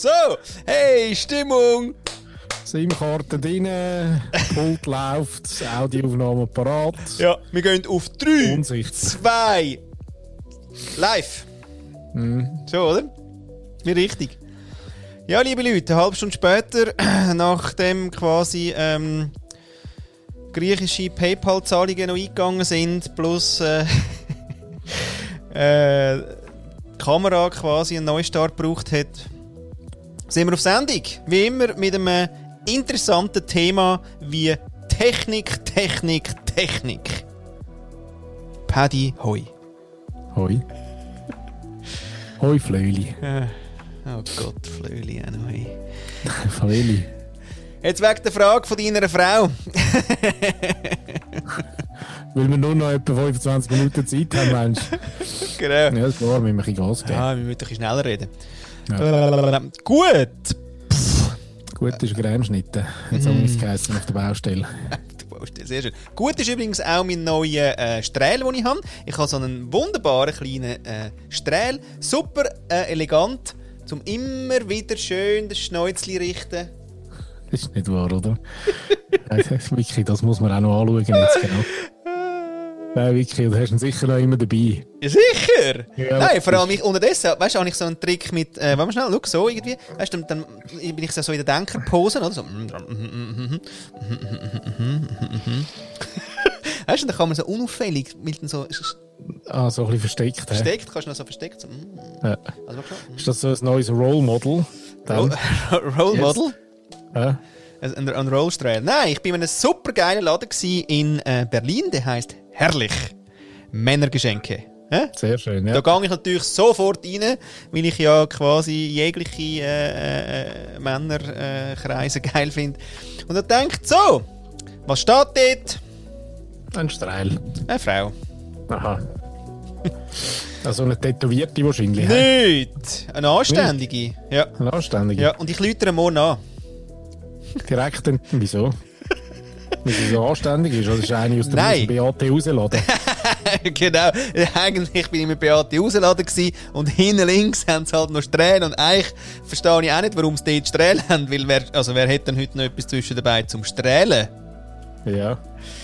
So, hey, Stimmung! SIM-Karte drin, Pult läuft, Audioaufnahme parat. Ja, wir gehen auf 3, Unsicht. 2, live. So, oder? Wie richtig. Ja, liebe Leute, eine halbe Stunde später, nachdem quasi ähm, griechische PayPal-Zahlungen noch eingegangen sind, plus äh, äh, die Kamera quasi einen Neustart gebraucht hat, sind wir auf Sendung. Wie immer mit einem interessanten Thema wie Technik, Technik, Technik. Paddy Hoi. Hoi. Hoi, Flöli. Oh Gott, Flöli, anyway. Flöli. Jetzt wegen der Frage von deiner Frau. Weil wir nur noch etwa 25 Minuten Zeit haben, Mensch. genau. Ja, das klar, wir müssen ein bisschen Gas geben. Ja, wir müssen ein bisschen schneller reden. Ja. Gut. Gut ist Grämschnitte. Jetzt haben wir es geheißen auf der Baustelle. Sehr schön. Gut ist übrigens auch mein neuer äh, Strähl, den ich habe. Ich habe so einen wunderbaren kleinen äh, Strähl. Super äh, elegant, zum immer wieder schön das Schnäuzli richten. Das ist nicht wahr, oder? das, ist wirklich, das muss man auch noch anschauen jetzt, genau. Nein, wirklich, du hast ihn sicher noch immer dabei. Ja, sicher! Ja, Nein, vor allem ich, unterdessen, weißt du, habe ich so einen Trick mit, äh, warte mal schnell, schau, so irgendwie, weißt du, dann, dann bin ich so in der Denkerpose, oder? So. weißt du, dann kann man so unauffällig, mit so Ah, so ein bisschen versteckt. versteckt, kannst du noch so versteckt, so, mm. Ja. also. Ist das so ein neues Role Model? Roll, Dann? Roll Yes. Model? Ja. Ein, ein, Rollstrahl. Nein, ich bin in einem super geilen Laden in äh, Berlin, der heißt Herrlich. Männergeschenke. Hä? Sehr schön, Da ja. gehe ich natürlich sofort rein, weil ich ja quasi jegliche äh, äh, Männerkreise äh, geil finde. Und er denkt, so, was steht dort? Ein Strahl. Eine Frau. Aha. Also eine Tätowierte wahrscheinlich. Nicht! Eine Anständige. Ja. Eine Anständige. ja. Und ich lütere morgen an. Direkt wieso? Weil sie so anständig ist, oder ist eine aus dem Nein. aus dem BAT rausladen? genau. Eigentlich bin ich mit Beate rausgeladen und hinten links haben sie halt noch Strähnen und eigentlich verstehe ich auch nicht, warum sie dort Strähnen haben, weil wer, also wer hätte denn heute noch etwas zwischen dabei zum Strählen? ja.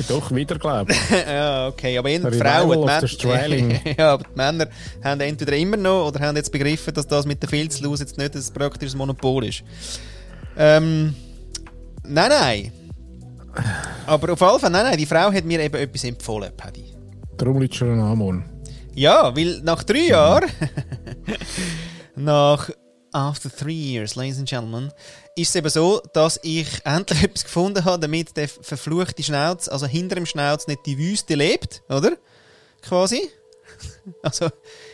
Doch, wieder, glaube ja, okay, aber die Frauen, die Strahling. ja, aber die Männer haben entweder immer noch oder haben jetzt begriffen, dass das mit der Filzlose jetzt nicht ein praktisches Monopol ist. Ähm, nein, nein. Aber auf jeden Fall, nein, nein, die Frau hat mir eben etwas empfohlen, Paddy. Darum liegt schon ein Amon. Ja, weil nach drei Jahren, nach After Three Years, Ladies and Gentlemen, ist es eben so, dass ich endlich etwas gefunden habe, damit der verfluchte Schnauz, also hinter dem Schnauz, nicht die Wüste lebt, oder? Quasi. Also,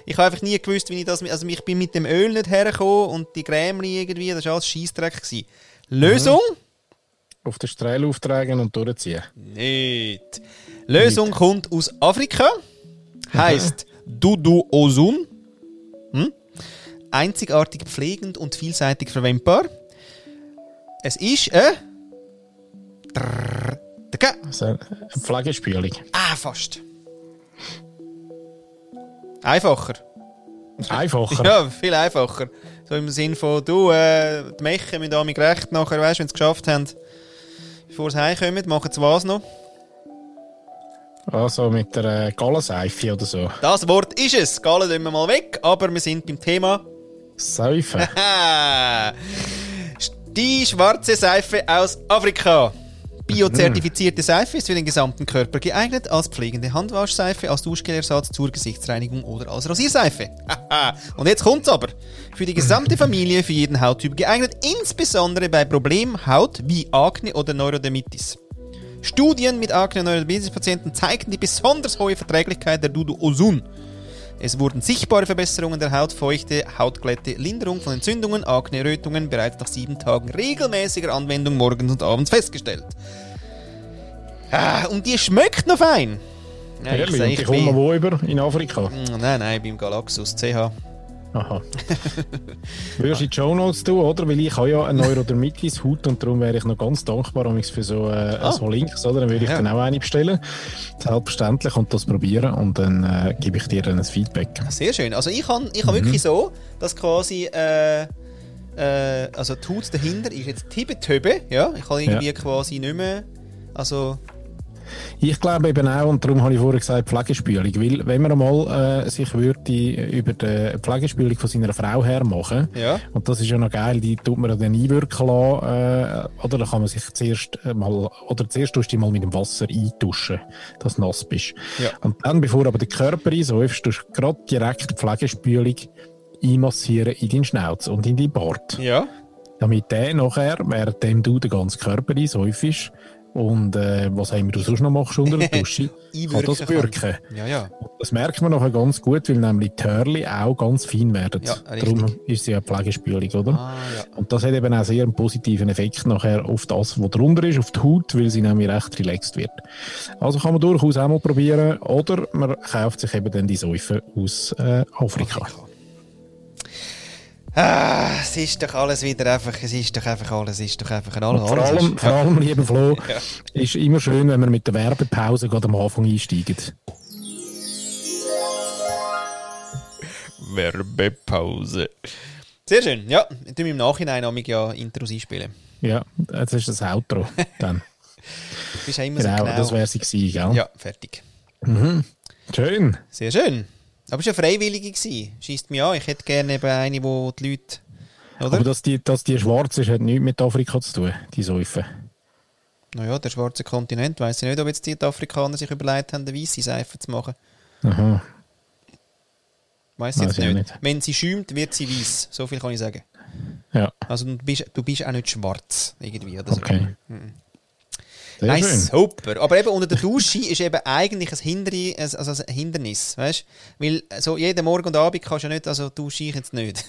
ich habe einfach nie gewusst, wie ich das, also ich bin mit dem Öl nicht hergekommen und die Grämli irgendwie, das war alles Scheissdreck. gewesen. Lösung? Auf den Strahl auftragen und durchziehen. Nicht. Lösung kommt aus Afrika. Heißt Dudu Osun. Hm? Einzigartig pflegend und vielseitig verwendbar. Es ist ein. Dicke. Also eine Pflegespülung. Ah, fast. Einfacher. Einfacher. Ja, viel einfacher. So im Sinn von, du, äh, die Mechen müssen damit gerecht nachher, weißt du, wenn sie es geschafft haben, bevor sie heimkommen, machen sie was noch. Also mit der äh, Gallenseife oder so. Das Wort ist es. Gallen tun wir mal weg, aber wir sind beim Thema. Seife. Die schwarze Seife aus Afrika. Biozertifizierte Seife ist für den gesamten Körper geeignet, als pflegende Handwaschseife, als Duschgelersatz zur Gesichtsreinigung oder als Rasierseife. Und jetzt kommt's aber. Für die gesamte Familie, für jeden Hauttyp geeignet, insbesondere bei Problemhaut wie Akne oder Neurodermitis. Studien mit Akne- und Neurodermitis-Patienten zeigten die besonders hohe Verträglichkeit der Dudu Osun. Es wurden sichtbare Verbesserungen der Hautfeuchte, Hautglätte, Linderung von Entzündungen, Akne, Rötungen bereits nach sieben Tagen regelmäßiger Anwendung morgens und abends festgestellt. Ah, und die schmeckt noch fein. Ja, Ehrlich, sag, und die kommen wo über? In Afrika? Mm, Nein, nein, beim Galaxus CH. Aha. Würdest du die Show Notes tun, oder? Weil ich habe ja eine Neurodermitis Haut und darum wäre ich noch ganz dankbar für so, äh, Ah. so Links, oder? Dann würde ich Ja. dann auch eine bestellen. Selbstverständlich und das probieren und dann äh, gebe ich dir dann ein Feedback. Sehr schön. Also ich habe ich Mhm. wirklich so, dass quasi äh, äh, also die Haut dahinter ist jetzt Tibetöbe, ja. Ich kann irgendwie quasi nicht mehr, also Ich glaube eben auch, und darum habe ich vorher gesagt, Pflegespülung. Weil, wenn man einmal äh, sich würde über die Pflegespülung von seiner Frau her machen, Ja. und das ist ja noch geil, die tut man dann einwirken lassen, äh, oder dann kann man sich zuerst mal, oder zuerst tust du mal mit dem Wasser eintuschen, dass du nass bist. Ja. Und dann, bevor aber der Körper einsäufst, tust du gerade direkt die Pflegespülung einmassieren in deinen Schnauz und in deinen Bart ja. damit der nachher, währenddem du den ganzen Körper einsäufst und äh, was haben wir du sonst noch machst unter der Dusche, kann das wirken. Ja, ja. Das merkt man nachher ganz gut, weil nämlich die Hörli auch ganz fein werden. Ja. Darum ist sie ja Pflegespülung, oder? Ah, ja. Und das hat eben auch sehr einen positiven Effekt nachher auf das, was drunter ist, auf die Haut, weil sie nämlich recht relaxed wird. Also kann man durchaus auch mal probieren. Oder man kauft sich eben dann die Säufe aus äh, Afrika. Ah, es ist doch alles wieder einfach, es ist doch einfach alles, es ist doch einfach ein alles. Vor allem, ist- vor allem, lieber Flo, Ja. ist immer schön, wenn wir mit der Werbepause gerade am Anfang einsteigen. Werbepause. Sehr schön, ja. Ich tue mir im Nachhinein amig ja Intros einspielen. Ja, jetzt ist das Outro dann. Du bist ja immer genau, so genau. das wäre sie gewesen, gell? ja, fertig. Schön. Sehr schön. Aber es war eine Freiwillige. Schießt mich an. Ich hätte gerne eben eine, wo die Leute. Oder? Aber dass die, dass die schwarz ist, hat nichts mit Afrika zu tun, die Säufe. naja, der schwarze Kontinent. Weiß ich nicht, ob jetzt die Afrikaner sich überlegt haben, eine weiße Seife zu machen. Aha. Weiß ich jetzt nicht. nicht. Wenn sie schäumt, wird sie weiß. So viel kann ich sagen. Ja, Also du bist, du bist auch nicht schwarz. Irgendwie. Oder so. okay. Sehr Nein, schön. super. Aber eben unter der Dusche ist eben eigentlich ein, Hinderi, also ein Hindernis, weißt? Weil so jeden Morgen und Abend kannst du ja nicht, also dusche ich jetzt nicht.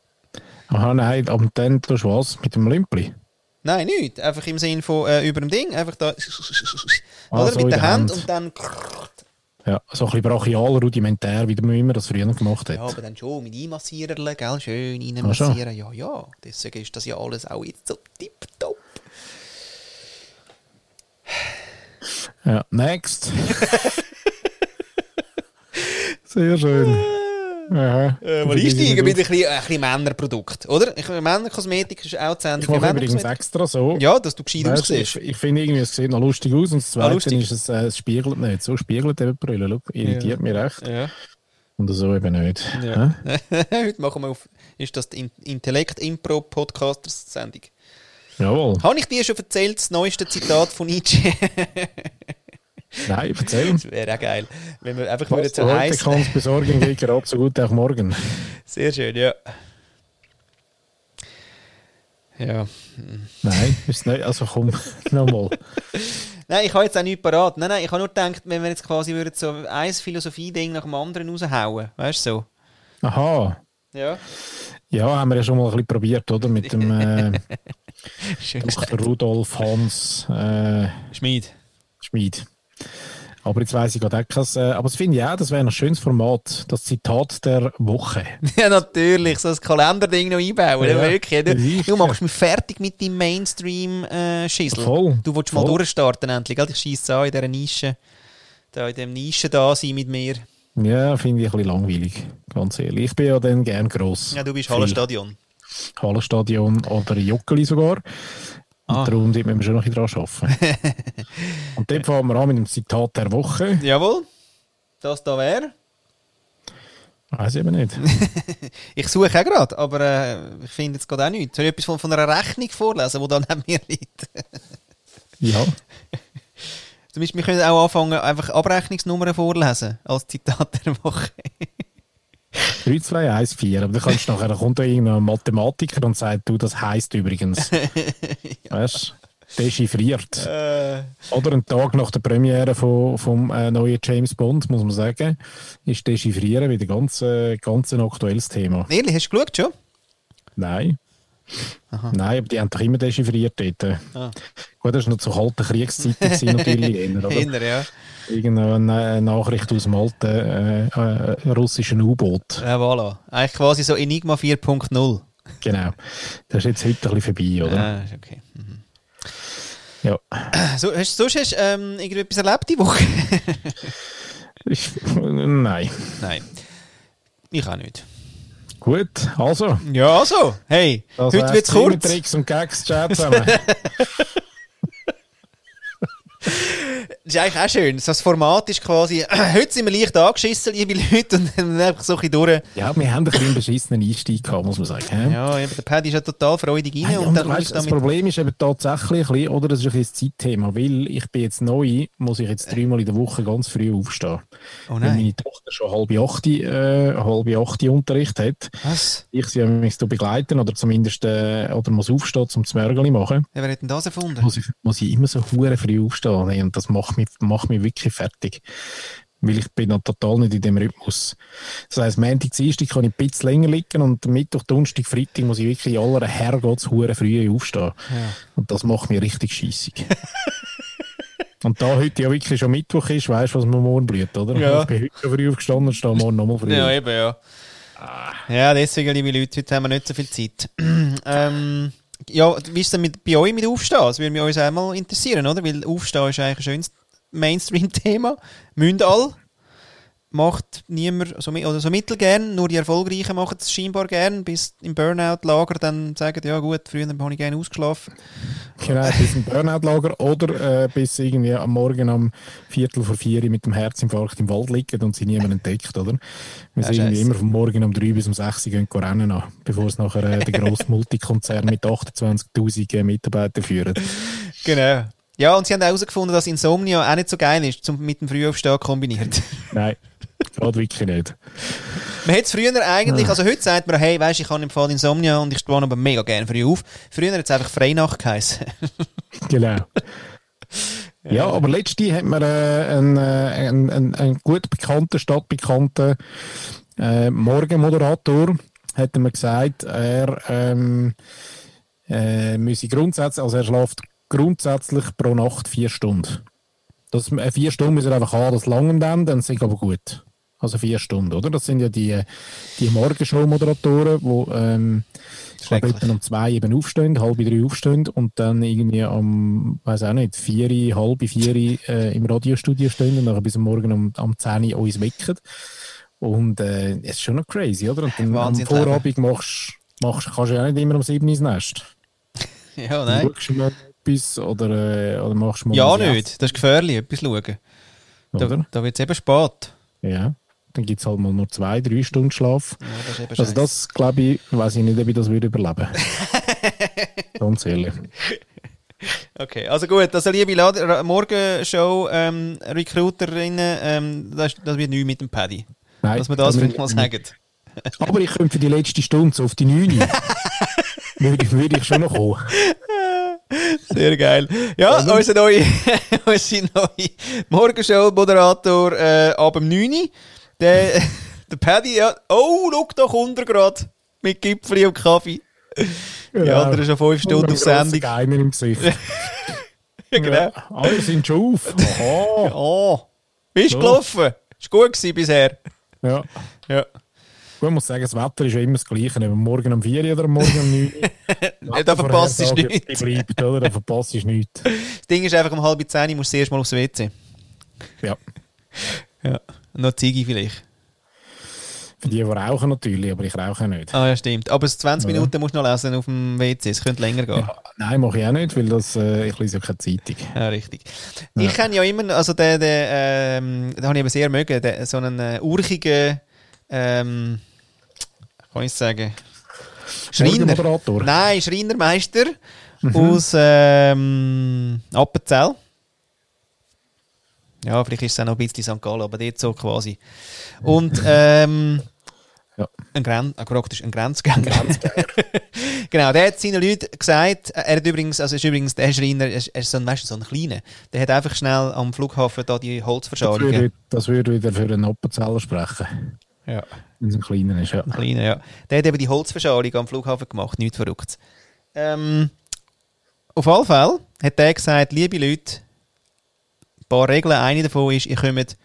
Aha, nein, aber dann tust du was mit dem Lümpli. Nein, nicht. Einfach im Sinn von äh, über dem Ding, einfach da, Ah, oder so mit der Hand Hand. und dann. Ja, so ein bisschen brachial, rudimentär, wie man immer das früher gemacht hat. Ja, aber dann schon mit Einmassiererle, gell? Schön Ah, reinmassieren. Ja, ja. Deswegen ist das ja alles auch jetzt so tipptopp. Ja, next. Sehr schön. Aha. Äh, mal einsteigen mit ein bisschen, ein bisschen Männerprodukt, oder? Ich, Männerkosmetik ist auch zu Sendung Ich mache übrigens extra so. Ja, dass du gescheit Weißt, ich aussiehst. ich finde irgendwie, es sieht noch lustig aus und das Zweite lustig. ist, es, äh, es spiegelt nicht. So spiegelt eben Brille. Schau, irritiert mich recht. Ja. Und so eben nicht. Ja. Heute machen wir auf, ist das die In- Intellekt-Impro-Podcasters-Sendung. Jawohl. Habe ich dir schon erzählt, das neueste Zitat von Nietzsche? Nein, erzähl. das wäre auch geil. Wenn wir einfach Was so du heute heißen. kannst besorgen, so gut auch morgen. Sehr schön, ja. Ja. Nein, ist nicht. Also komm, nochmal. Nein, ich habe jetzt auch nichts parat. Nein, nein, ich habe nur gedacht, wenn wir jetzt quasi würden so ein Philosophie-Ding nach dem anderen raushauen. Weißt du so? Aha. Ja. Ja, haben wir ja schon mal ein bisschen probiert, oder? Mit dem äh, Schön Dr. Rudolf Hans äh, Schmied. Schmid. Aber jetzt weiss ich gerade auch kein, äh, aber das finde ich auch, das wäre ein schönes Format, das Zitat der Woche. Ja, natürlich, so ein Kalenderding noch einbauen. Ja, wirklich. Du, sicher. du machst mich fertig mit deinem Mainstream-Schissel. Voll, du willst mal voll. durchstarten endlich. gell? Ich scheisse an in dieser Nische. Da in dem Nische da sein mit mir. Ja, finde ich ein bisschen langweilig, ganz ehrlich. Ich bin ja dann gern gross. Ja, du bist. Hallenstadion. Hallenstadion oder Joggeli sogar. Und Ah. darum müssen wir schon noch ein bisschen dran arbeiten. Und dort fangen wir an mit dem Zitat der Woche. Jawohl. Das da wäre. Weiß ich eben nicht. Ich suche auch gerade, aber äh, ich finde jetzt gerade auch nichts. Soll ich etwas von, von einer Rechnung vorlesen, die da neben mir liegt? Ja, Zum Beispiel, wir können auch anfangen, einfach Abrechnungsnummern vorlesen, als Zitat der Woche. 3, 2, 1, 4. Aber dann kannst du nachher, da kommt da irgendein Mathematiker und sagt, du, das heisst übrigens. Weißt du? Dechiffriert. äh, Oder einen Tag nach der Premiere von, vom äh, neuen James Bond, muss man sagen, ist Dechiffrieren wieder ganz, äh, ganz ein aktuelles Thema. ehrlich, hast du geschaut schon? Nein. Nein, aber die haben doch immer dechiffriert dort. Ah. Gut, das war noch zu kalten Kriegszeiten natürlich. Hinter, ja. Irgendeine Nachricht aus dem alten äh, äh, russischen U-Boot. Ja, voilà. Eigentlich quasi so Enigma 4.0. Genau. Das ist jetzt heute ein bisschen vorbei, oder? Ah, ist okay. Mhm. Ja. So, hast, sonst hast du ähm, irgendetwas erlebt die Woche? Ich, nein. Nein. Ich auch nicht. Gut, also. Ja, also, hey, Das heute wird's kurz. Tricks und Gags Chat zusammen. Das ist eigentlich auch schön. Das Format ist quasi, heute sind wir leicht angeschissen, liebe Leute, und dann einfach so ein bisschen durch. ja, wir haben ein bisschen einen beschissenen Einstieg gehabt, muss man sagen. Ja, eben, der Paddy ist ja total freudig rein Hey, und dann weißt, das. Problem ist eben tatsächlich, ein bisschen, oder das ist ein bisschen das Zeitthema, weil ich bin jetzt neu, muss ich jetzt dreimal in der Woche ganz früh aufstehen. Oh Weil nein. meine Tochter schon halb acht, äh, halb acht Unterricht hat. Was? Ich sie mich begleiten oder zumindest äh, oder muss aufstehen, zum Zmörgeli machen. Ja, wer hat denn das erfunden? Muss ich, muss ich immer so hure früh aufstehen und das macht mich, macht mich wirklich fertig. Weil ich bin noch total nicht in dem Rhythmus. Das heisst, Montag, Dienstag kann ich ein bisschen länger liegen und Mittwoch, Donnerstag, Freitag muss ich wirklich in aller Herrgotts hure früh aufstehen. Und das macht mich richtig scheissig. und da heute ja wirklich schon Mittwoch ist, weißt du, was mir morgen blüht, oder? Ja. Ich bin heute schon früh aufgestanden und stehe morgen nochmal früh. Ja, eben, ja. Ja, deswegen, liebe Leute, heute haben wir nicht so viel Zeit. ähm, ja, wie ist es denn mit, bei euch mit Aufstehen? Das würde mich uns auch mal interessieren, oder? Weil Aufstehen ist eigentlich ein schönes Mainstream-Thema. Alle. Macht niemand so, mi- oder so mittelgern, nur die Erfolgreichen machen es scheinbar gern, bis im Burnout-Lager dann sagen, ja gut, früher habe ich gerne ausgeschlafen. Genau, bis im Burnout-Lager oder äh, bis irgendwie am Morgen um Viertel vor vier mit dem Herzinfarkt im Wald liegen und sie niemand entdeckt, oder? Wir Ja, sind irgendwie immer vom Morgen um drei bis um sechs gehen rennen an, bevor es nachher äh, der grosse Multikonzern mit 28'000 äh, Mitarbeitern führt. Genau. Ja, und sie haben auch herausgefunden, dass Insomnia auch nicht so geil ist, zum, mit dem Frühaufstehen kombiniert. Nein, geht wirklich nicht. Man hat es früher eigentlich, also heute sagt man, hey, weisst, ich habe im Fall Insomnia und ich stehe aber mega gerne früh auf. Früher hat es einfach Freinacht geheißen. Genau. Ja, aber letztens hat mir äh, ein, äh, ein, ein, ein gut bekannter, stadtbekannter äh, Morgenmoderator hat mir gesagt, er ähm, äh, müsse grundsätzlich, also er schläft grundsätzlich pro Nacht vier Stunden. Das, äh, vier Stunden muss er einfach haben, das langen dann, dann sind aber gut. Also vier Stunden, oder? Das sind ja die, die Morgenshow-Moderatoren, die ähm, um zwei eben aufstehen, halb drei aufstehen und dann irgendwie am, weiß auch nicht, vier, halb vier äh, im Radiostudio stehen und nachher bis am Morgen um, am 10 Uhr uns wecken. Und äh, es ist schon noch crazy, oder? Und dann am Wahnsinn, Vorabend machst, machst, kannst du ja auch nicht immer um 7 Uhr ins Nest. ja, Dann nein. mal etwas oder, äh, oder machst mal Ja, nicht. Das ist gefährlich, etwas schauen. Da, da wird es eben spät. Ja. Dann gibt es halt mal nur zwei, drei Stunden Schlaf. Ja, das Also das, glaube ich, weiß ich nicht, ob ich das würde überleben. Ganz ehrlich. Okay, also gut, also liebe Lad- Ra- Morgenshow ähm, Recruiterinnen, ähm, das, das wird nichts mit dem Paddy. Nein, Dass wir das da vielleicht mal sagen. Aber ich könnte für die letzte Stunde so auf die 9 würde, würde ich schon noch kommen. Sehr geil. Ja, unser neue, unser neue Morgenshow-Moderator äh, ab dem 9. Uhr. Der, der Paddy, ja. Oh, schau, da kommt er gerade. Mit Gipfeli und Kaffee. Die anderen schon fünf Stunden auf Sendung. Geimer im Gesicht. Ja, genau. Alle sind schon auf. Aha. Oh, bist So. gelaufen? Ist gut gewesen bisher. Ja. Ja. Gut, ich muss sagen, das Wetter ist ja immer das Gleiche. Ob Morgen um 4 oder Morgen um 9. Ja, da verpasst du nichts. Bleibt, oder? Da verpasst du nichts. Das Ding ist einfach um halb zehn, ich muss zuerst mal aufs WC. Ja. Ja. Noch Ziggy vielleicht. Für die, die rauchen natürlich, aber ich rauche nicht. Ah ja, stimmt. Aber es 20 Ja. Minuten musst du noch lesen auf dem WC. Es könnte länger gehen. Ja, nein, mache ich auch nicht, weil das, äh, ich lese ja keine Zeitung. Ja, richtig. Ich kenne ja immer, also den, den, ähm, den habe ich eben sehr mögen, den, so einen äh, urchigen, ähm, kann ich sagen, Schreiner. Nein, Schreinermeister aus ähm, Appenzell. Ja, vielleicht ist es auch noch ein bisschen St. Gallen, aber dort so quasi. Und ähm, Ja. ein, Gren ein, praktisch ein Grenzgänger. genau, der hat seinen Leuten gesagt, er hat übrigens, also ist übrigens der Schreiner, er ist, er ist so ein, weißt so ein kleiner, der hat einfach schnell am Flughafen da die Das Holzverschalungen. würde, das würde wieder für einen Appenzeller sprechen, Ja. wenn es ein kleiner ist. Ja. Ein kleiner, ja. Der hat eben die Holzverschalung am Flughafen gemacht, nichts verrückt. Ähm, auf alle Fälle hat der gesagt, liebe Leute, ein paar Regeln. Eine davon ist, ihr kommt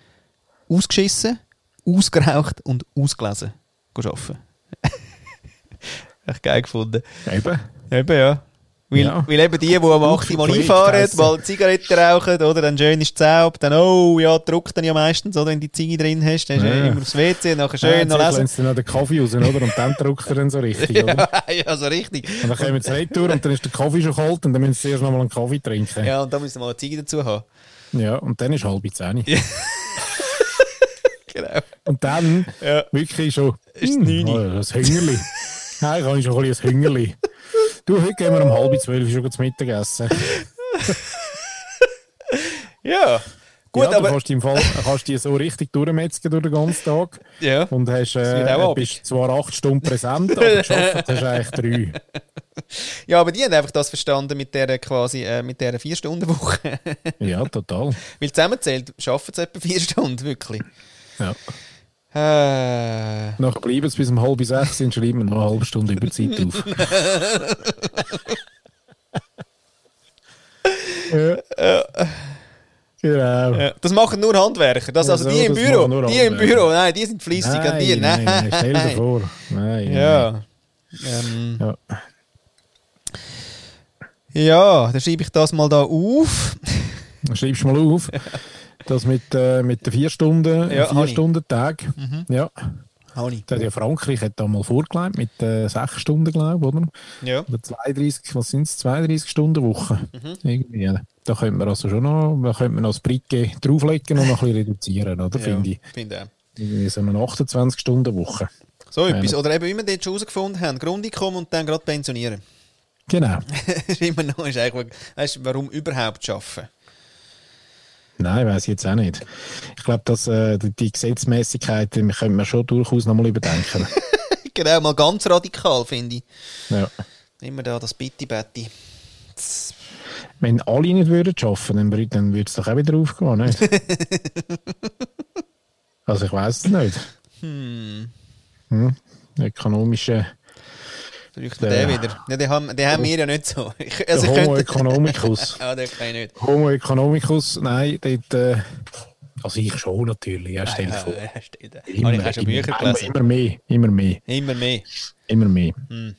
ausgeschissen, ausgeraucht und ausgelesen arbeiten. Echt geil gefunden. Eben. Eben, ja. Weil, Ja. weil eben die, die am 8. Mal Schokolade einfahren, mal Zigaretten rauchen, oder dann schön ist Zaub, dann, oh, ja, druckt dann ja meistens, oder, wenn du die Ziege drin hast, dann Ja. ja. immer aufs WC, nachher schön ja, noch lesen. lässt du noch den Kaffee raus, oder? Und dann druckt er dann so richtig, oder? Ja, ja, so richtig. Und dann kommen sie retour und dann ist der Kaffee schon kalt und dann müssen sie zuerst noch mal einen Kaffee trinken. Ja, und da müssen wir mal eine Ziege dazu haben. Ja, und dann ist halb zehn. Genau. Und dann Ja. wirklich schon. Ist hm, neuni. oh, ein Hüngerli. Nein, ich habe schon ein bisschen ein Hüngerli. Du, heute gehen wir um halb zwölf schon zum Mittagessen. Ja. Gut, ja, du aber, kannst dich im Fall kannst dich so richtig durchmetzgen durch den ganzen Tag. ja. Und hast, äh, bist zwar acht Stunden präsent, aber geschafft hast eigentlich drei. Ja, aber die haben einfach das verstanden mit der quasi, äh, mit der Vier-Stunden-Woche. Ja, total. Weil zusammenzählt, schaffen sie etwa vier Stunden, wirklich. Ja. Äh, Nachher bleiben sie bis um halb sechs und schreiben noch eine halbe Stunde Überzeit auf. ja. Genau. ja. Das machen nur Handwerker. Das, Ja, also so, die im Büro, die im Handwerker. Büro, nein, die sind fleissig. und die, nein, nein, stell dir vor. Nein, Ja. Ähm, Ja. ja, dann schreibe ich das mal da auf. Dann schreibst du mal auf, das mit, äh, mit den vier Stunden, Ja, vier. Stunden Tag. Ja. Hani. Hat ja Frankreich hat da mal vorgelegt mit äh, sechs Stunden, glaube ich, oder? Ja. Oder 32, was sind es? 32 Stunden Woche. Mhm. Irgendwie. Da könnte man also schon noch, da könnte man noch das Bricke drauflegen und noch ein bisschen reduzieren, oder? ja, Finde ich. Finde auch. Irgendwie so eine 28 Stunden Woche. So etwas. Oder eben, wie wir dort schon herausgefunden haben, Grundeinkommen und dann gerade pensionieren. Genau. ist immer noch, ist eigentlich, weißt warum überhaupt arbeiten? Nein, weiß ich jetzt auch nicht. Ich glaube, dass äh, die- Gesetzmäßigkeit die könnte man schon durchaus noch mal überdenken. genau, mal ganz radikal, finde ich. ja. Immer da das Bitti-Betti. Wenn alle nicht würden arbeiten, dann, wür- dann würde es doch auch wieder aufgehen, nicht? also ich weiß es nicht. Hm. Ökonomische Vielleicht der, Der- wieder. Ja, den haben, den haben wir ja nicht so. Ich, also ich Homo economicus. Ja, den kann ich nicht. Homo economicus, nein, dort, äh, also ich schon natürlich, ja, stell dir vor. Ja, steht da. Habe ich auch schon Bücher immer, gelesen. immer mehr, immer mehr, Immer mehr. immer mehr. Hm.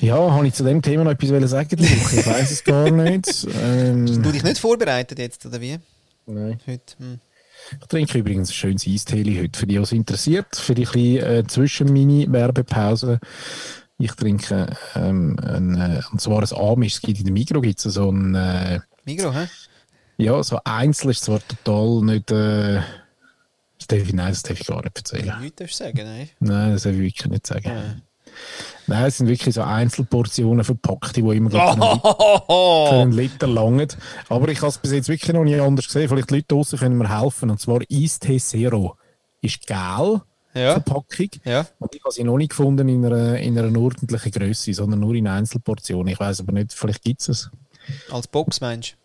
Ja, habe ich zu dem Thema noch etwas sagen? Ich weiß es gar nicht. Ähm, Du dich nicht vorbereitet jetzt, oder wie? nein. Heute? Hm. Ich trinke übrigens ein schönes Eistee heute, für die, die es interessiert. Für die kleine äh, Zwischen-Mini-Werbepause. Ich trinke ähm, ein, äh, und zwar ein Amisch. Es gibt in der Migro gibt es so ein, äh, Migro, hä? ja, so einzeln ist zwar total nicht, äh, das darf ich, nein, das darf ich gar nicht erzählen. Nichts darfst du sagen, nein. Nein, das darf ich wirklich nicht sagen. Ja. Nein, es sind wirklich so Einzelportionen verpackt, die immer für einen- für Oh, einen Liter langen. Aber ich habe es bis jetzt wirklich noch nie anders gesehen. Vielleicht die Leute draussen können mir helfen. Und zwar Eistee Zero ist gel, Ja. Verpackung. Ja. Und ich habe sie noch nicht gefunden in einer, in einer ordentlichen Größe, sondern nur in Einzelportionen. Ich weiß aber nicht, vielleicht gibt es es. Als Box meinst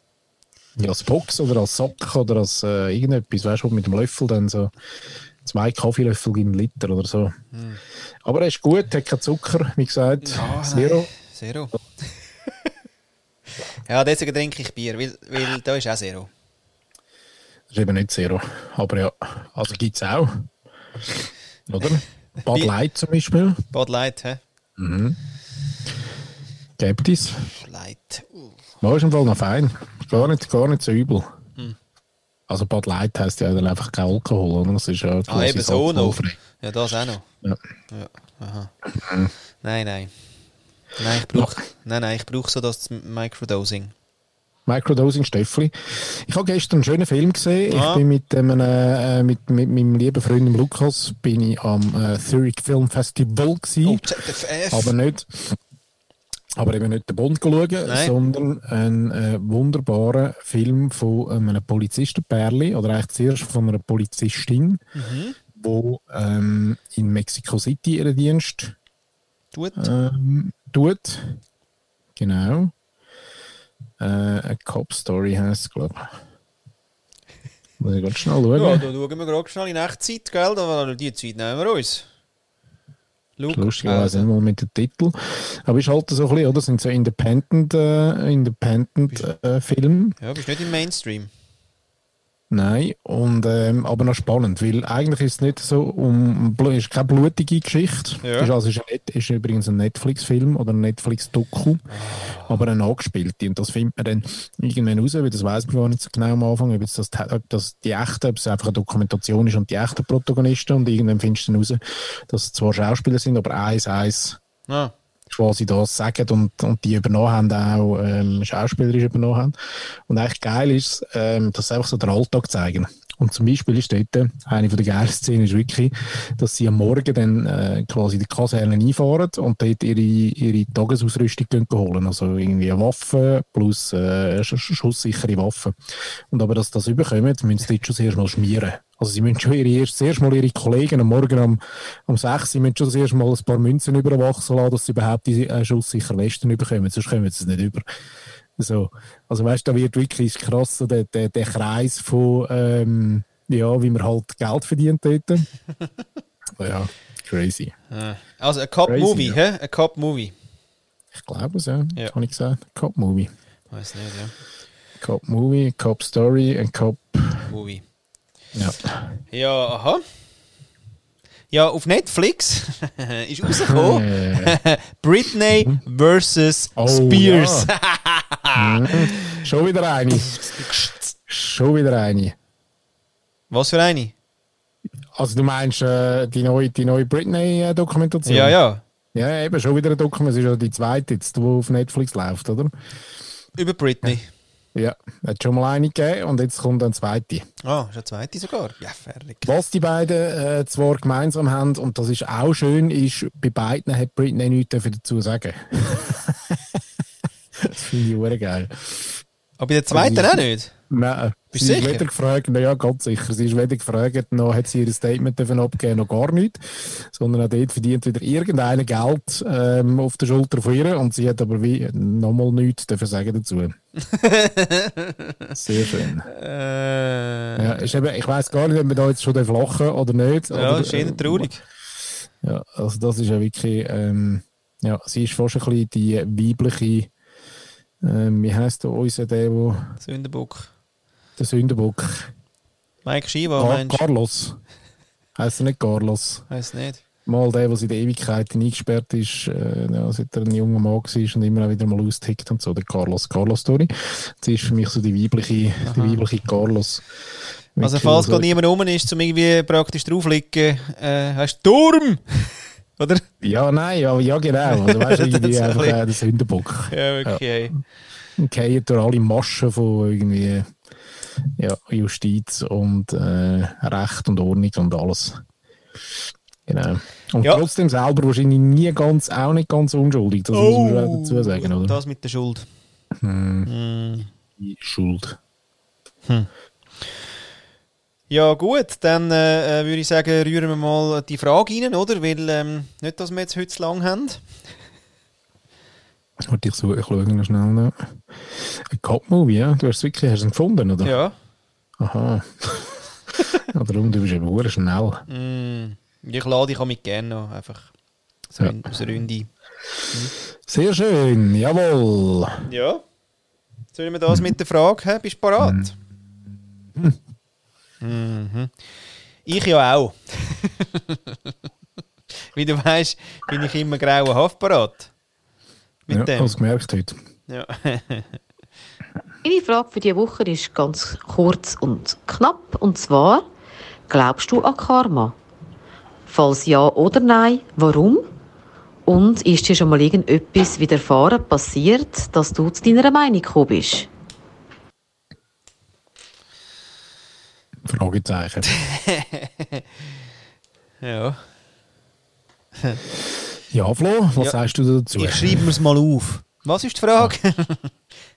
Ja, als Box oder als Sack oder als äh, irgendetwas, weißt du, mit dem Löffel dann so zwei Kaffeelöffel in einen Liter oder so. Aber er ist gut, hat keinen Zucker, wie gesagt. Hm. Ja, Zero. nein. Zero. ja, deswegen trinke ich Bier, weil, weil da ist auch Zero. Das ist eben nicht Zero. Aber ja, also gibt es auch. Oder? Bud Bier- Light zum Beispiel. Bud Light, hä? Gibt es. Light. Uh. War ist im Fall noch fein. Gar nicht, gar nicht so übel. Also Bud Light heisst ja dann einfach kein Alkohol, oder? Das ist ja Ah, eben so noch. Ja, das auch noch. Ja. Ja, aha. Nein, nein. Nein, ich brauche nein, nein, ich brauch so das Microdosing. Microdosing Stöffli. Ich habe gestern einen schönen Film gesehen. Ah. Ich bin mit, einem, äh, mit, mit meinem lieben Freund Lukas bin ich am äh, Zurich Film Festival gewesen. Oh, ZFF. aber nicht aber eben nicht den Bond schauen, Nein. sondern einen äh, wunderbaren Film von einem Polizistenpärli oder eigentlich zuerst von einer Polizistin, Mhm. wo ähm, in Mexico City ihren Dienst Tut. ähm, tut. Genau. Äh, eine Cop Story heisst es, glaube ich. Muss ich ganz schnell schauen. Ja, da schauen wir gerade schnell in Echtzeit, gell? Da, die Zeit nehmen wir uns. Lustigerweise also, nicht mal mit dem Titel. Aber ist halt so ein bisschen, oder? Das sind so Independent, äh, Independent äh. Ja, bist nicht im Mainstream. Nein, und, ähm, aber noch spannend, weil eigentlich ist es nicht so um, ist keine blutige Geschichte. Ja. Ist, also, ist, ein ist übrigens ein Netflix-Film oder ein Netflix-Doku, aber eine angespielte. Und das findet man dann irgendwann raus, weil das weiß man gar nicht so genau am Anfang, ob, jetzt das, ob das die echte, ob es einfach eine Dokumentation ist und die echten Protagonisten und irgendwann findest du dann raus, dass es zwar Schauspieler sind, aber eins, eins Ah. Quasi das sagen und, und die übernommen haben, auch ähm, schauspielerisch übernommen haben. Und eigentlich geil ist, ähm, sie einfach so den Alltag zeigen. Und zum Beispiel ist dort, eine von der geilen Szenen ist wirklich, dass sie am Morgen dann äh, quasi die Kaserne einfahren und dort ihre, ihre Tagesausrüstung holen. Also irgendwie eine Waffe plus äh, sch- sch- schusssichere Waffen. Und aber dass sie das überkommen, müssen sie dort schon zuerst mal schmieren. Also sie müssen schon ihre, erst, zuerst mal ihre Kollegen am Morgen um, um 6 Uhr müssen schon zuerst mal ein paar Münzen über den Wachsen lassen, dass sie überhaupt diese äh, schusssicher Westen überkommen, sonst kommen sie es nicht über. So. Also weißt du, da wird wirklich krass so der, der, der Kreis von, ähm, ja, wie man halt Geld verdient dort. ja, crazy. Ah. Also ein Cop Crazy, Movie, ja. hä? Ein Cop Movie. Ich glaube es, ja. Ja. Habe ich gesagt. Cop Movie. Weiß nicht, ja. Cop Movie, Cop Story und Cop. Movie. Ja. Ja, aha. Ja, auf Netflix ist rausgekommen Äh, Britney vs. Oh, Spears. mhm. Schon wieder eine. Schon wieder eine. Was für eine? Also du meinst äh, die neue, die neue Britney-Dokumentation? Ja, ja. Ja, eben schon wieder eine Dokumentation. Es ist ja die zweite jetzt, die auf Netflix läuft, oder? Über Britney. Ja, hat schon mal eine gegeben und jetzt kommt eine zweite. Ah, ist eine zweite sogar. Ja, fertig. Was die beiden äh, zwar gemeinsam haben, und das ist auch schön, ist, bei beiden hat Britney nichts dafür dazu sagen. finde ich auch geil. Aber bei der zweiten Also, auch nicht? Nein, Bist sie ist weder gefragt, na ja, ganz sicher. Sie ist weder gefragt, noch hat sie ihr Statement davon abgegeben, noch gar nicht. Sondern auch dort verdient wieder irgendeine Geld ähm, auf der Schulter von ihr und sie hat aber wie nochmal nichts dafür sagen dazu. Sehr schön. Äh, Ja, ist eben, ich weiß gar nicht, ob wir da jetzt schon lachen oder nicht. ja, oder, ist eher traurig. Ja, also das ist ja wirklich, ähm, ja, sie ist fast ein bisschen die weibliche, ähm, wie heisst der unser, der, wo, Sündenbock. der Sündenbock? Mike Shiva, Car meinst du? Carlos. Heißt er nicht Carlos? Weiß nicht. Mal der, der in der Ewigkeit eingesperrt ist, äh, ja, seit er ein junger Mann war und immer wieder mal austickt und so, der Carlos. Carlos Story. Sie ist für mich so die weibliche, die weibliche Carlos. Also falls gerade niemand rum ist, um irgendwie praktisch draufliegen, äh, hast du Turm! Oder? Ja, nein, ja, ja genau. Also weißt du, Das irgendwie ein einfach bisschen- äh, der Sündenbock. Ja, wirklich. ey. Und fallen durch alle Maschen von irgendwie ja, Justiz und äh, Recht und Ordnung und alles. Genau. Und Ja. trotzdem selber wahrscheinlich nie ganz, auch nicht ganz unschuldig, das muss man schon dazu sagen, oder? Das mit der Schuld. Hm. Die Schuld. Ja gut, dann äh, äh, würde ich sagen, rühren wir mal die Frage rein, oder? Weil ähm, nicht, dass wir jetzt heute zu lang haben. Warte, ich, suche, ich schaue noch schnell nach. Ein Cop-Movie, ja? Du hast es wirklich hast du ihn gefunden, oder? Ja. Aha. ja, darum, du bist eben schnell. Mm. Ich lade dich auch mit gerne noch. Einfach so Ja. aus der Runde. Sehr schön, jawohl. Ja. Sollen wir das mit der Frage? Hä? Bist du parat? Mhm. Ich ja auch. Wie du weißt, bin ich immer grauenhaft parat. Mit Ja, dem. hast du gemerkt heute. Ja. Meine Frage für diese Woche ist ganz kurz und knapp. Und zwar, glaubst du an Karma? Falls ja oder nein, warum? Und ist dir schon mal irgendetwas widerfahren passiert, dass du zu deiner Meinung gekommen bist? Fragezeichen. ja. Ja, Flo, was Ja. sagst du dazu? Ich schreibe mir es mal auf. Was ist die Frage?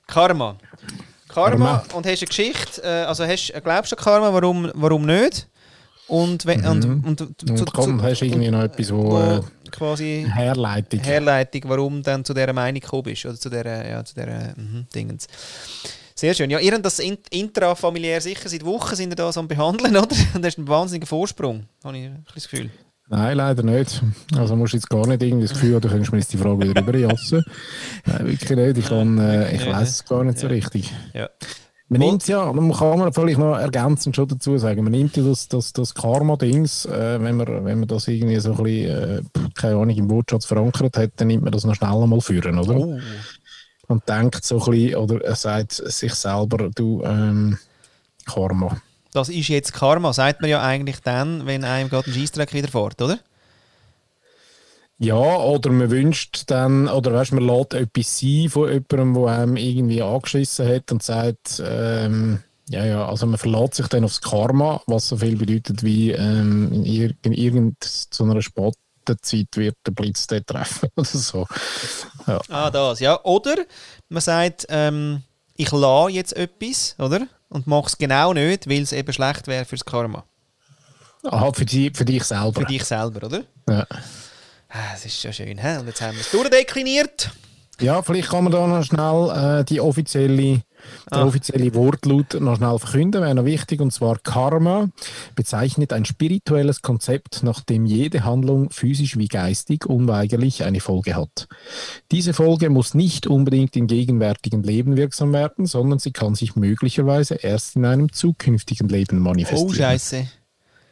Karma. Karma. Karma. Und hast du eine Geschichte, äh, also hast, glaubst du an Karma, warum, warum nicht? Und, wenn, und, und, Mhm. Und komm, hast du irgendwie noch etwas, wo, wo äh, quasi Herleitung. Herleitung, warum du dann zu dieser Meinung gekommen bist, oder zu dieser, ja, zu dieser mhm, Dingens. Sehr schön. Ja, ihr habt das in- intrafamiliär sicher seit Wochen sind ihr da so am Behandeln, oder? Und das ist ein wahnsinniger Vorsprung, habe ich das Gefühl. Nein, leider nicht. Also musst du jetzt gar nicht irgendwie das Gefühl haben, du könntest mir jetzt die Frage wieder rüberjassen. Nein, wirklich nicht. Ich, kann, äh, ich weiß es gar nicht so richtig. Ja. Man nimmt ja, man kann man vielleicht noch ergänzend schon dazu sagen, man nimmt ja das, das, das Karma-Dings, äh, wenn, man, wenn man das irgendwie so ein bisschen, äh, keine Ahnung, im Wortschatz verankert hat, dann nimmt man das noch schnell einmal führen, oder? Oh. Und denkt so ein bisschen, oder er sagt sich selber, du, ähm, Karma. Das ist jetzt Karma, sagt man ja eigentlich dann, wenn einem gerade ein Scheissdreck widerfährt, oder? Ja, oder man wünscht dann, oder weißt man lässt etwas sein von jemandem, der einem irgendwie angeschissen hat und sagt, ähm, ja, ja, also man verlässt sich dann aufs Karma, was so viel bedeutet wie ähm, in, ir in irgendeiner Spattenzeit wird der Blitz dort treffen oder so. Ja. Ah, das, ja. Oder man sagt, ähm, ich lasse jetzt etwas, oder? Und mache es genau nicht, weil es eben schlecht wäre fürs Karma. Aha, für, die, für dich selber. Für dich selber, oder? Ja. Ah, das ist schon schön, hä? Und jetzt haben wir es durchdekliniert. ja, vielleicht kann man da noch schnell äh, die offizielle, der Ah. offizielle Wortlaut noch schnell verkünden, wäre noch wichtig. Und zwar Karma bezeichnet ein spirituelles Konzept, nach dem jede Handlung physisch wie geistig unweigerlich eine Folge hat. Diese Folge muss nicht unbedingt im gegenwärtigen Leben wirksam werden, sondern sie kann sich möglicherweise erst in einem zukünftigen Leben manifestieren. Oh, Scheiße.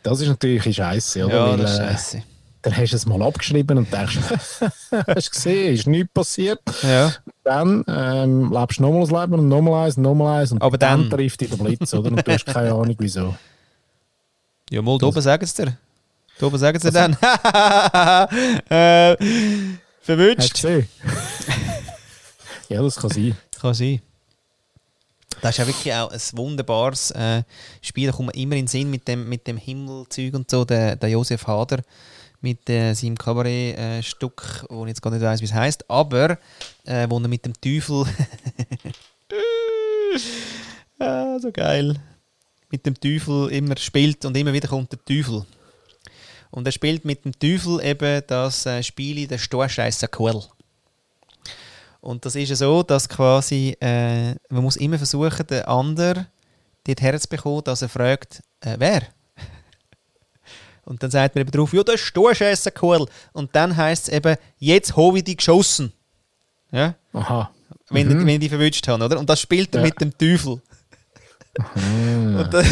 Das ist natürlich scheiße, oder? Ja, Weil, das ist äh, Scheiße. dann hast du es mal abgeschrieben und denkst, hast du gesehen, ist nichts passiert. Ja. Dann ähm, lebst du nochmals Leben und nochmal eins und nochmal eins und Aber dann, dann- trifft dich der Blitz, oder? Und du hast keine Ahnung wieso. Ja, mal, da oben sagen sie dir. Da oben sagen sie dann. äh, verwünscht. ja, das kann sein. Kann sein. Das ist ja wirklich auch ein wunderbares äh, Spiel. Da kommt man immer in den Sinn mit dem, mit dem Himmelzeug und so. Der, der Josef Hader mit äh, seinem Kabarett-Stück, wo ich jetzt gar nicht weiß, wie es heißt, aber äh, wo er mit dem Teufel. ah, so geil. Mit dem Teufel immer spielt und immer wieder kommt der Teufel. Und er spielt mit dem Teufel eben das äh, Spiel der Storscheißer Quell. Und das ist ja so, dass quasi äh, man muss immer versuchen, den anderen dort herzubekommen, dass er fragt, äh, wer? Und dann sagt man eben drauf, ja, das ist Storscheißer cool. Und dann heißt es eben, jetzt habe ich dich geschossen. Ja? Aha. Wenn, wenn ich dich verwünscht habe, oder? Und das spielt er Ja. mit dem Teufel. Und, dann-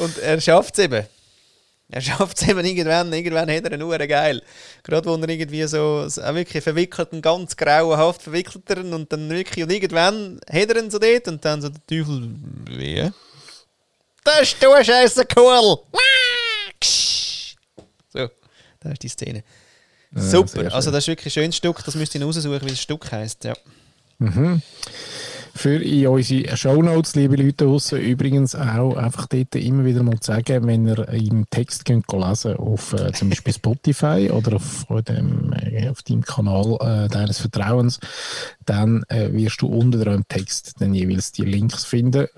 und er schafft es eben. Er schafft es eben irgendwann, irgendwann hat er eine Uhr geil. Gerade wo er irgendwie so, so wirklich verwickelt, einen ganz grauenhaft verwickelt er ihn und dann wirklich, und irgendwann hat er ihn so dort und dann so der Teufel, wie? Das ist du Scheiße cool! So, das ist die Szene. sehr Super, also das ist wirklich ein schönes Stück, das müsst ihr raussuchen, wie das Stück heisst. Ja. Für in unsere Shownotes, liebe Leute draussen, übrigens auch einfach dort immer wieder mal sagen, wenn ihr im Text könnt lesen auf äh, zum Beispiel Spotify oder auf, dem, äh, auf deinem Kanal äh, deines Vertrauens, dann äh, wirst du unter dem Text dann jeweils die Links finden.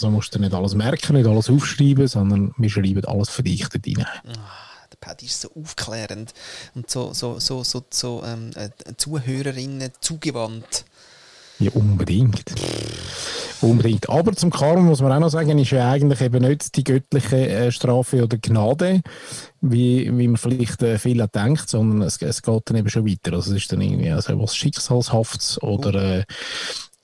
Also musst du nicht alles merken, nicht alles aufschreiben, sondern wir schreiben alles verdichtet rein. Der Paddy ist so aufklärend und so, so, so, so, so ähm, äh, Zuhörerinnen zugewandt. Ja, unbedingt. Unbedingt. Aber zum Karma muss man auch noch sagen, ist ja eigentlich eben nicht die göttliche äh, Strafe oder Gnade, wie, wie man vielleicht äh, viel denkt, sondern es, es geht dann eben schon weiter. Also es ist dann irgendwie also was Schicksalshaftes oder äh,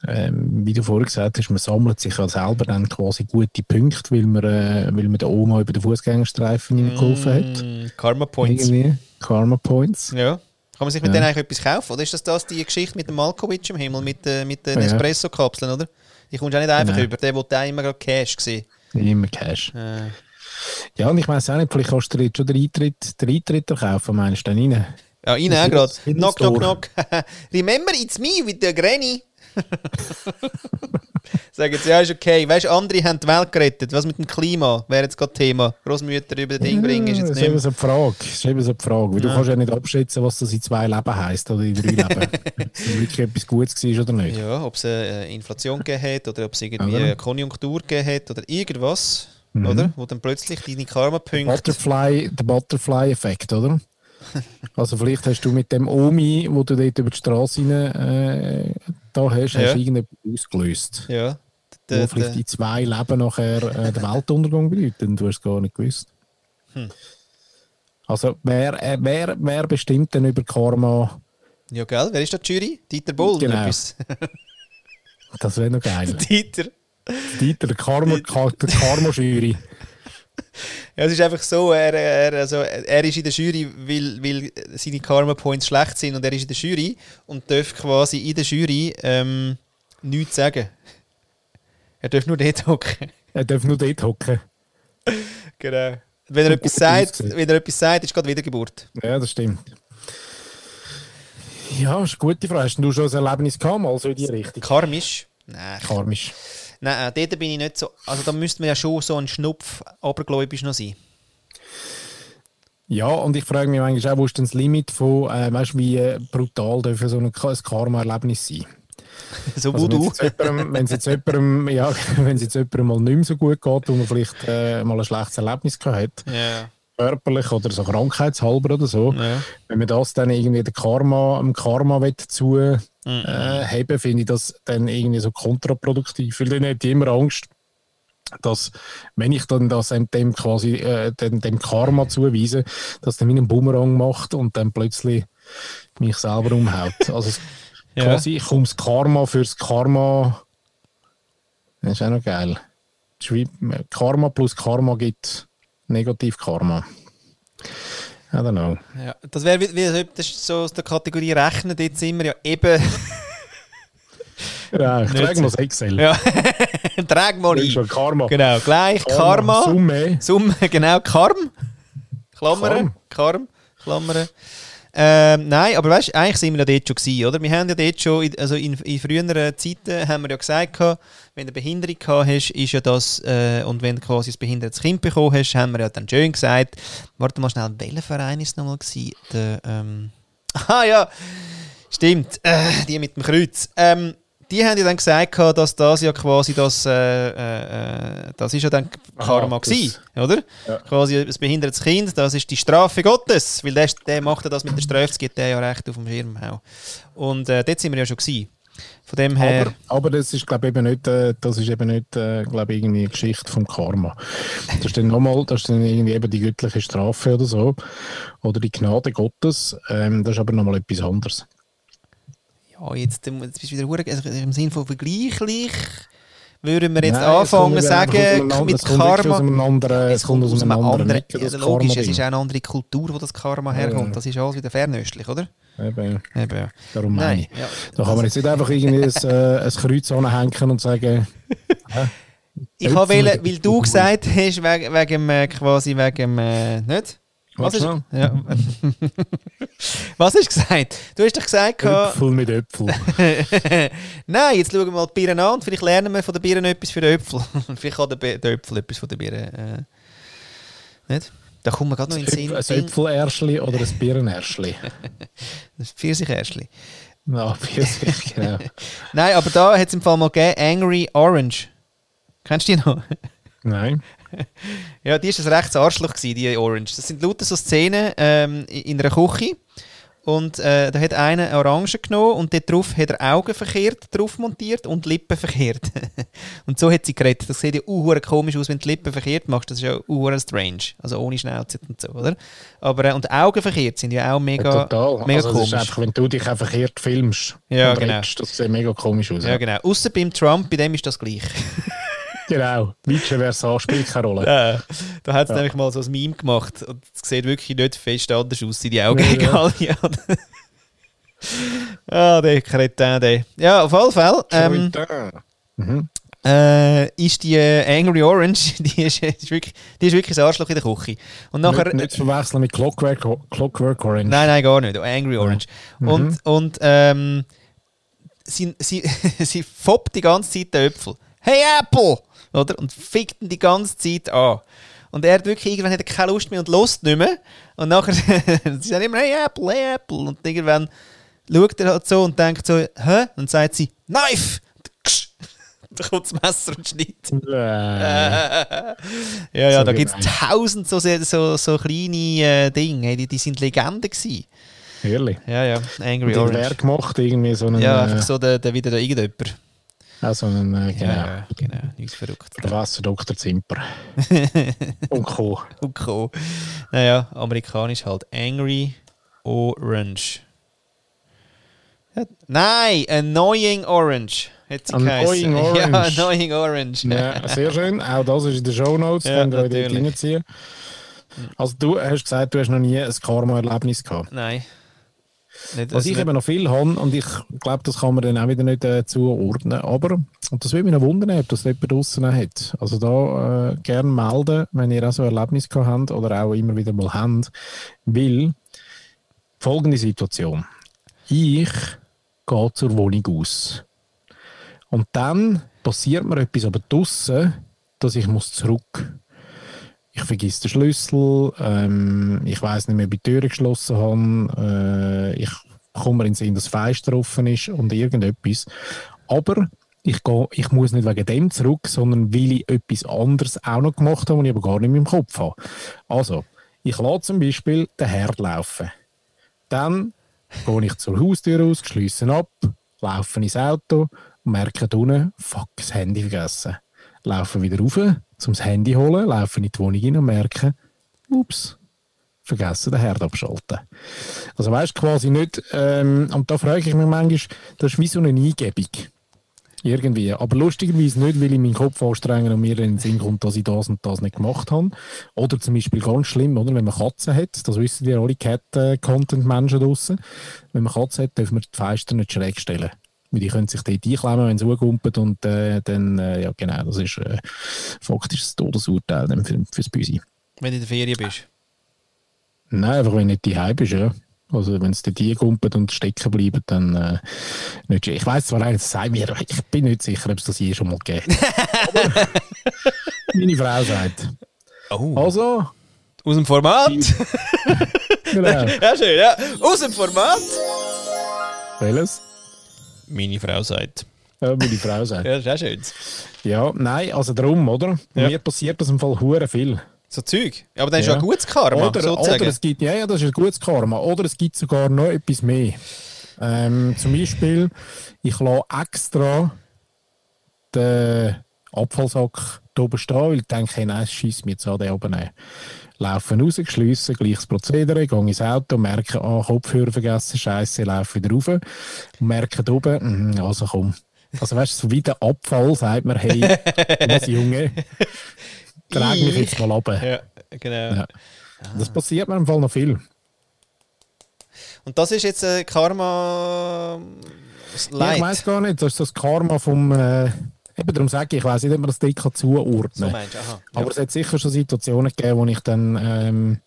ähm, wie du vorhin gesagt hast, man sammelt sich ja selber dann quasi gute Punkte, weil man, äh, weil man der Oma über den Fußgängerstreifen geholfen hat. Mm, Karma Points. Irgendwie. Karma Points. Ja. Kann man sich mit Ja. denen eigentlich etwas kaufen? Oder ist das, das die Geschichte mit dem Malkovich im Himmel, mit, äh, mit den Ja. Espresso-Kapseln, oder? Die kommst du auch nicht einfach Genau. über. Der wollte auch immer gerade Cash sehen. Immer Cash. Äh, Ja, und ich weiß auch nicht, vielleicht kannst du dir jetzt schon den Eintritt, den Eintritt kaufen, meinst du dann rein? ja, Das auch gerade. den Knock, knock, knock. Remember, it's me with the granny. Sagen sie, ja, ist okay. Weißt du, andere haben die Welt gerettet. Was mit dem Klima wäre jetzt gerade Thema. Großmütter über das Ding bringen ist Ja, jetzt das ist nicht eben so die Frage. Das ist eben so die Frage. Weil du kannst ja nicht abschätzen, was das in zwei Leben heisst oder in drei Leben. Ob es wirklich etwas Gutes war oder nicht. Ja, ob es äh, Inflation gegeben hat oder ob es irgendwie eine Konjunktur gegeben hat oder irgendwas, Mhm. oder? Wo dann plötzlich deine Karma-Punkte. Butterfly, der Butterfly-Effekt, oder? Also vielleicht hast du mit dem Omi, wo du dort über die Straße rein, äh, da hast, Ja. hast du irgendetwas ausgelöst. Ja. wo Der, vielleicht in zwei Leben nachher äh, den Weltuntergang bedeutet und du hast es gar nicht gewusst. Hm. Also wer, äh, wer, wer bestimmt denn über Karma? ja, gell? Wer ist der Jury? Dieter Boll? Genau. Das wäre noch geil. Dieter. Dieter, der Karma, Ka- der Karma-Jury. Ja, es ist einfach so, er, er, also, er ist in der Jury, weil, weil seine Karma Points schlecht sind und er ist in der Jury und darf quasi in der Jury ähm, nichts sagen. Er darf nur dort hocken. Er darf nur dort hocken. Genau. Wenn er, etwas sagt, wenn er etwas sagt, ist gerade Wiedergeburt. Ja, das stimmt. Ja, ist eine gute Frage. Hast du schon ein Erlebnis gehabt, mal so in die Richtung? Karmisch? Nein. Karmisch. Nein, äh, dort bin ich nicht so. Also da müsste man ja schon so ein Schnupf abergläubisch noch sein. Ja, und ich frage mich manchmal auch, wo ist denn das Limit von, äh, weißt du, wie äh, brutal dürfen so ein, ein Karma-Erlebnis sein? So Also du. wenn es jetzt jemandem, ja, wenn jetzt jemandem mal nicht mehr so gut geht und man vielleicht äh, mal ein schlechtes Erlebnis gehabt hat, Ja. körperlich oder so krankheitshalber oder so, ja. wenn man das dann irgendwie der Karma, dem Karma will zu Mhm. äh, haben, finde ich das dann irgendwie so kontraproduktiv. Weil dann hätte ich immer Angst, dass, wenn ich dann das dem, quasi äh, dem, dem Karma zuweise, dass der mir einen Bumerang macht und dann plötzlich mich selber umhaut. Also Ja. quasi, ich komme das Karma fürs Karma. Das ist auch noch geil. Karma plus Karma gibt negativ Karma. I don't know. Ja, das wäre wie, wie das ist so aus der Kategorie Rechnen, dort sind wir ja eben. Ja, ich trage mal das Excel. ja. Trag mal ist schon ein. Karma. Genau, gleich Karma. Summe. Summe, genau, Karm. Klammern. Karm. Klammern. Ähm, nein, aber weißt eigentlich sind wir ja dort schon gewesen, oder? Wir haben ja dort schon, in, also in, in früheren Zeiten haben wir ja gesagt, wenn du eine Behinderung gehabt hast, ist ja das, äh, und wenn du quasi ein behindertes Kind bekommen hast, haben wir ja dann schön gesagt, warte mal schnell, welcher Verein ist es nochmal gewesen? Der, ähm, ah ja, stimmt, äh, die mit dem Kreuz. Ähm, die haben ja dann gesagt, dass das ja quasi das, äh, äh, äh, das ist ja dann Karma Aha, das- gewesen, oder? Ja. Quasi ein behindertes Kind, das ist die Strafe Gottes, weil der, der macht ja das mit der Strafe, das gibt der ja recht auf dem Schirm auch. Und äh, dort sind wir ja schon gewesen. Von dem her, Aber, aber das ist, glaube ich, eben nicht, äh, das ist eben nicht, äh, glaube irgendwie eine Geschichte vom Karma. Das ist dann nochmal, das ist dann irgendwie eben die göttliche Strafe oder so. Oder die Gnade Gottes. Ähm, das ist aber nochmal etwas anderes. Ja, jetzt, jetzt bist du wieder hure- also im Sinne von vergleichlich, würden wir jetzt Nein, anfangen sagen, einem mit Karma. anderen, es kommt aus einem anderen, anderen, Ecke, ja, logisch, Karma es ist auch eine andere Kultur, wo das Karma herkommt. ja. Das ist alles wieder fernöstlich, oder? Eben, Eben, ja. darum meine ich. ja. Da kann man jetzt nicht einfach irgendwie ein, äh, ein Kreuz anhängen und sagen, Ich habe weil du gesagt hast, wegen, wegen äh, quasi wegen äh, nicht? Was ist, ja. Was hast du gesagt? Du hast doch gesagt, Äpfel mit Äpfel. Nein, jetzt schauen wir mal die Birnen an vielleicht lernen wir von den Birnen etwas für den Äpfel. vielleicht kann der, der Äpfel etwas von den Birnen. Äh, nicht? Da kommt mir gerade noch in den Sinn. Ein Äpfelärschli oder ein Birnärschli. Das Pfirsichärschli. Ja, Pfirsich, genau. Nein, aber da hat es im Fall mal gegeben, Angry Orange. Kennst du die noch? Nein. Ja, die war ein rechtes Arschloch, gewesen, die Orange. Das sind lauter so Szenen ähm, in in einer Küche. Und äh, da hat einer eine Orange genommen und dort drauf hat er Augen verkehrt drauf montiert und Lippen verkehrt. und so hat sie geredet. Das sieht ja auch komisch aus, wenn du die Lippen verkehrt machst. Das ist ja auch strange. Also ohne Schnauze und so, oder? Aber, äh, und Augen verkehrt sind ja auch mega, Ja, total. mega also, komisch. ist einfach, wenn du dich auch verkehrt filmst Ja, und genau. redest, das sieht mega komisch aus. Ja, genau. Außer beim Trump, bei dem ist das gleich. Genau. Vice versa spielt keine Rolle. Ja, da hat es Ja. nämlich mal so ein Meme gemacht und es sieht wirklich nicht fest anders aus, sind die Augen egal. Ja. ah, der Kretin, der. Ja, auf alle Fälle ähm, Mhm. äh, ist die äh, Angry Orange, die ist, ist, wirklich, die ist wirklich ein Arschloch in der Küche. Und nachher, nicht, nicht zu verwechseln mit Clockwork, Clockwork Orange. Nein, nein, gar nicht. Angry Orange. Mhm. Und, und ähm, sie, sie, sie foppt die ganze Zeit den Äpfel. Hey Apple! Oder? Und fickt ihn die ganze Zeit an. Und er hat wirklich irgendwann hat er keine Lust mehr und lust nicht mehr. Und nachher sie sagen immer, hey Apple, hey Apple. Und irgendwann schaut er halt so und denkt so, hä? Und sagt sie, Knife! Da kommt das Messer und schneidet. Ja, ja, So da gibt es tausend so, so, so kleine äh, Dinge, hey, die, die sind Legenden gewesen. Ehrlich. Ja, ja, Angry Orange. wer gemacht, irgendwie so einen, Ja, äh, einfach so der, der wieder da irgendjemand. Auch so einen, äh, genau, Ja, genau, nichts verrückt. Professor Dr. Zimper. und Co. Okay. Naja, amerikanisch halt. Angry Orange. Nein, Annoying Orange. Hat sie Annoying geheißen. Orange. Ja, Annoying Orange. Ja, sehr schön. Auch das ist in den Show Notes, Ja, könnt ihr euch dort reinziehen. Also du hast gesagt, du hast noch nie ein Karma-Erlebnis gehabt. Nein. Nicht, Was also ich eben noch viel habe, und ich glaube, das kann man dann auch wieder nicht äh, zuordnen, aber, und das würde mich noch wundern, ob das jemand draussen auch hat. Also da äh, gerne melden, wenn ihr auch so ein Erlebnis gehabt habt oder auch immer wieder mal habt, weil folgende Situation. Ich gehe zur Wohnung aus. Und dann passiert mir etwas aber draussen, dass ich muss zurück ich vergesse den Schlüssel, ähm, ich weiß nicht mehr, ob ich die Tür geschlossen habe, äh, ich komme in den Sinn, dass das Fenster offen ist und irgendetwas. Aber ich, gehe, ich muss nicht wegen dem zurück, sondern weil ich etwas anderes auch noch gemacht habe, was ich aber gar nicht mehr im Kopf habe. Also, ich lasse zum Beispiel den Herd laufen. Dann gehe ich zur Haustür raus, schließe ab, laufe ins Auto und merke unten, fuck, das Handy vergessen. Laufe wieder rauf, um das Handy holen, laufe in die Wohnung rein und merke, ups, vergessen, den Herd abschalten. Also weißt quasi nicht, ähm, und da frage ich mich manchmal, das ist wie so eine Eingebung. Irgendwie. Aber lustigerweise nicht, weil ich meinen Kopf anstrenge und mir in den Sinn kommt, dass ich das und das nicht gemacht habe. Oder zum Beispiel ganz schlimm, oder? wenn man Katzen hat, das wissen ja alle Cat-Content-Menschen draussen, wenn man Katzen hat, dürfen wir die Fenster nicht schräg stellen. Weil die können sich dort einklemmen, wenn sie hochkumpeln und äh, dann, äh, ja genau, das ist äh, faktisch das Todesurteil dann für, fürs Büsi. wenn du in der Ferien bist. Nein, einfach wenn du nicht daheim bist, ja. Also wenn es dort einkumpelt und stecken bleiben, dann äh, nicht schön. Ich weiss zwar eigentlich, das sagt mir, aber ich bin nicht sicher, ob es das je schon mal gegeben hat. Meine Frau sagt. Oh. Also, Aus dem Format? genau. ja, schön, ja. Aus dem Format? Welches? Meine Frau sagt. Ja, meine Frau sagt. Ja, das ist auch schön. Ja, nein, also darum, oder? Ja. Mir passiert das im Fall hure viel. So Zeug. Ja, aber dann ist ja ein gutes Karma, Oder, sozusagen. oder es gibt, ja, ja, das ist ein gutes Karma. Oder es gibt sogar noch etwas mehr. Ähm, zum Beispiel, ich lasse extra den Abfallsack da oben stehen, weil ich denke, hey, nein, schießt mir jetzt an, den oben nehmen. Laufen raus, schliessen, gleiches Prozedere, gehe ins Auto, merke, ah, Kopfhörer vergessen, Scheiße, laufe wieder rauf und merke da oben, mm, also komm. Also weißt du, so wie der Abfall sagt mir, hey, was Junge, trag mich jetzt mal runter. Ja, genau. Ja. Das passiert mir im Fall noch viel. Und das ist jetzt äh, Karma das Ja, ich weiß gar nicht, das ist das Karma vom. Äh, eben darum sage ich, ich weiß nicht, ob man das kann zuordnen so kann. meinst du, aha. Aber es hat sicher schon Situationen gegeben, wo ich dann. Ähm,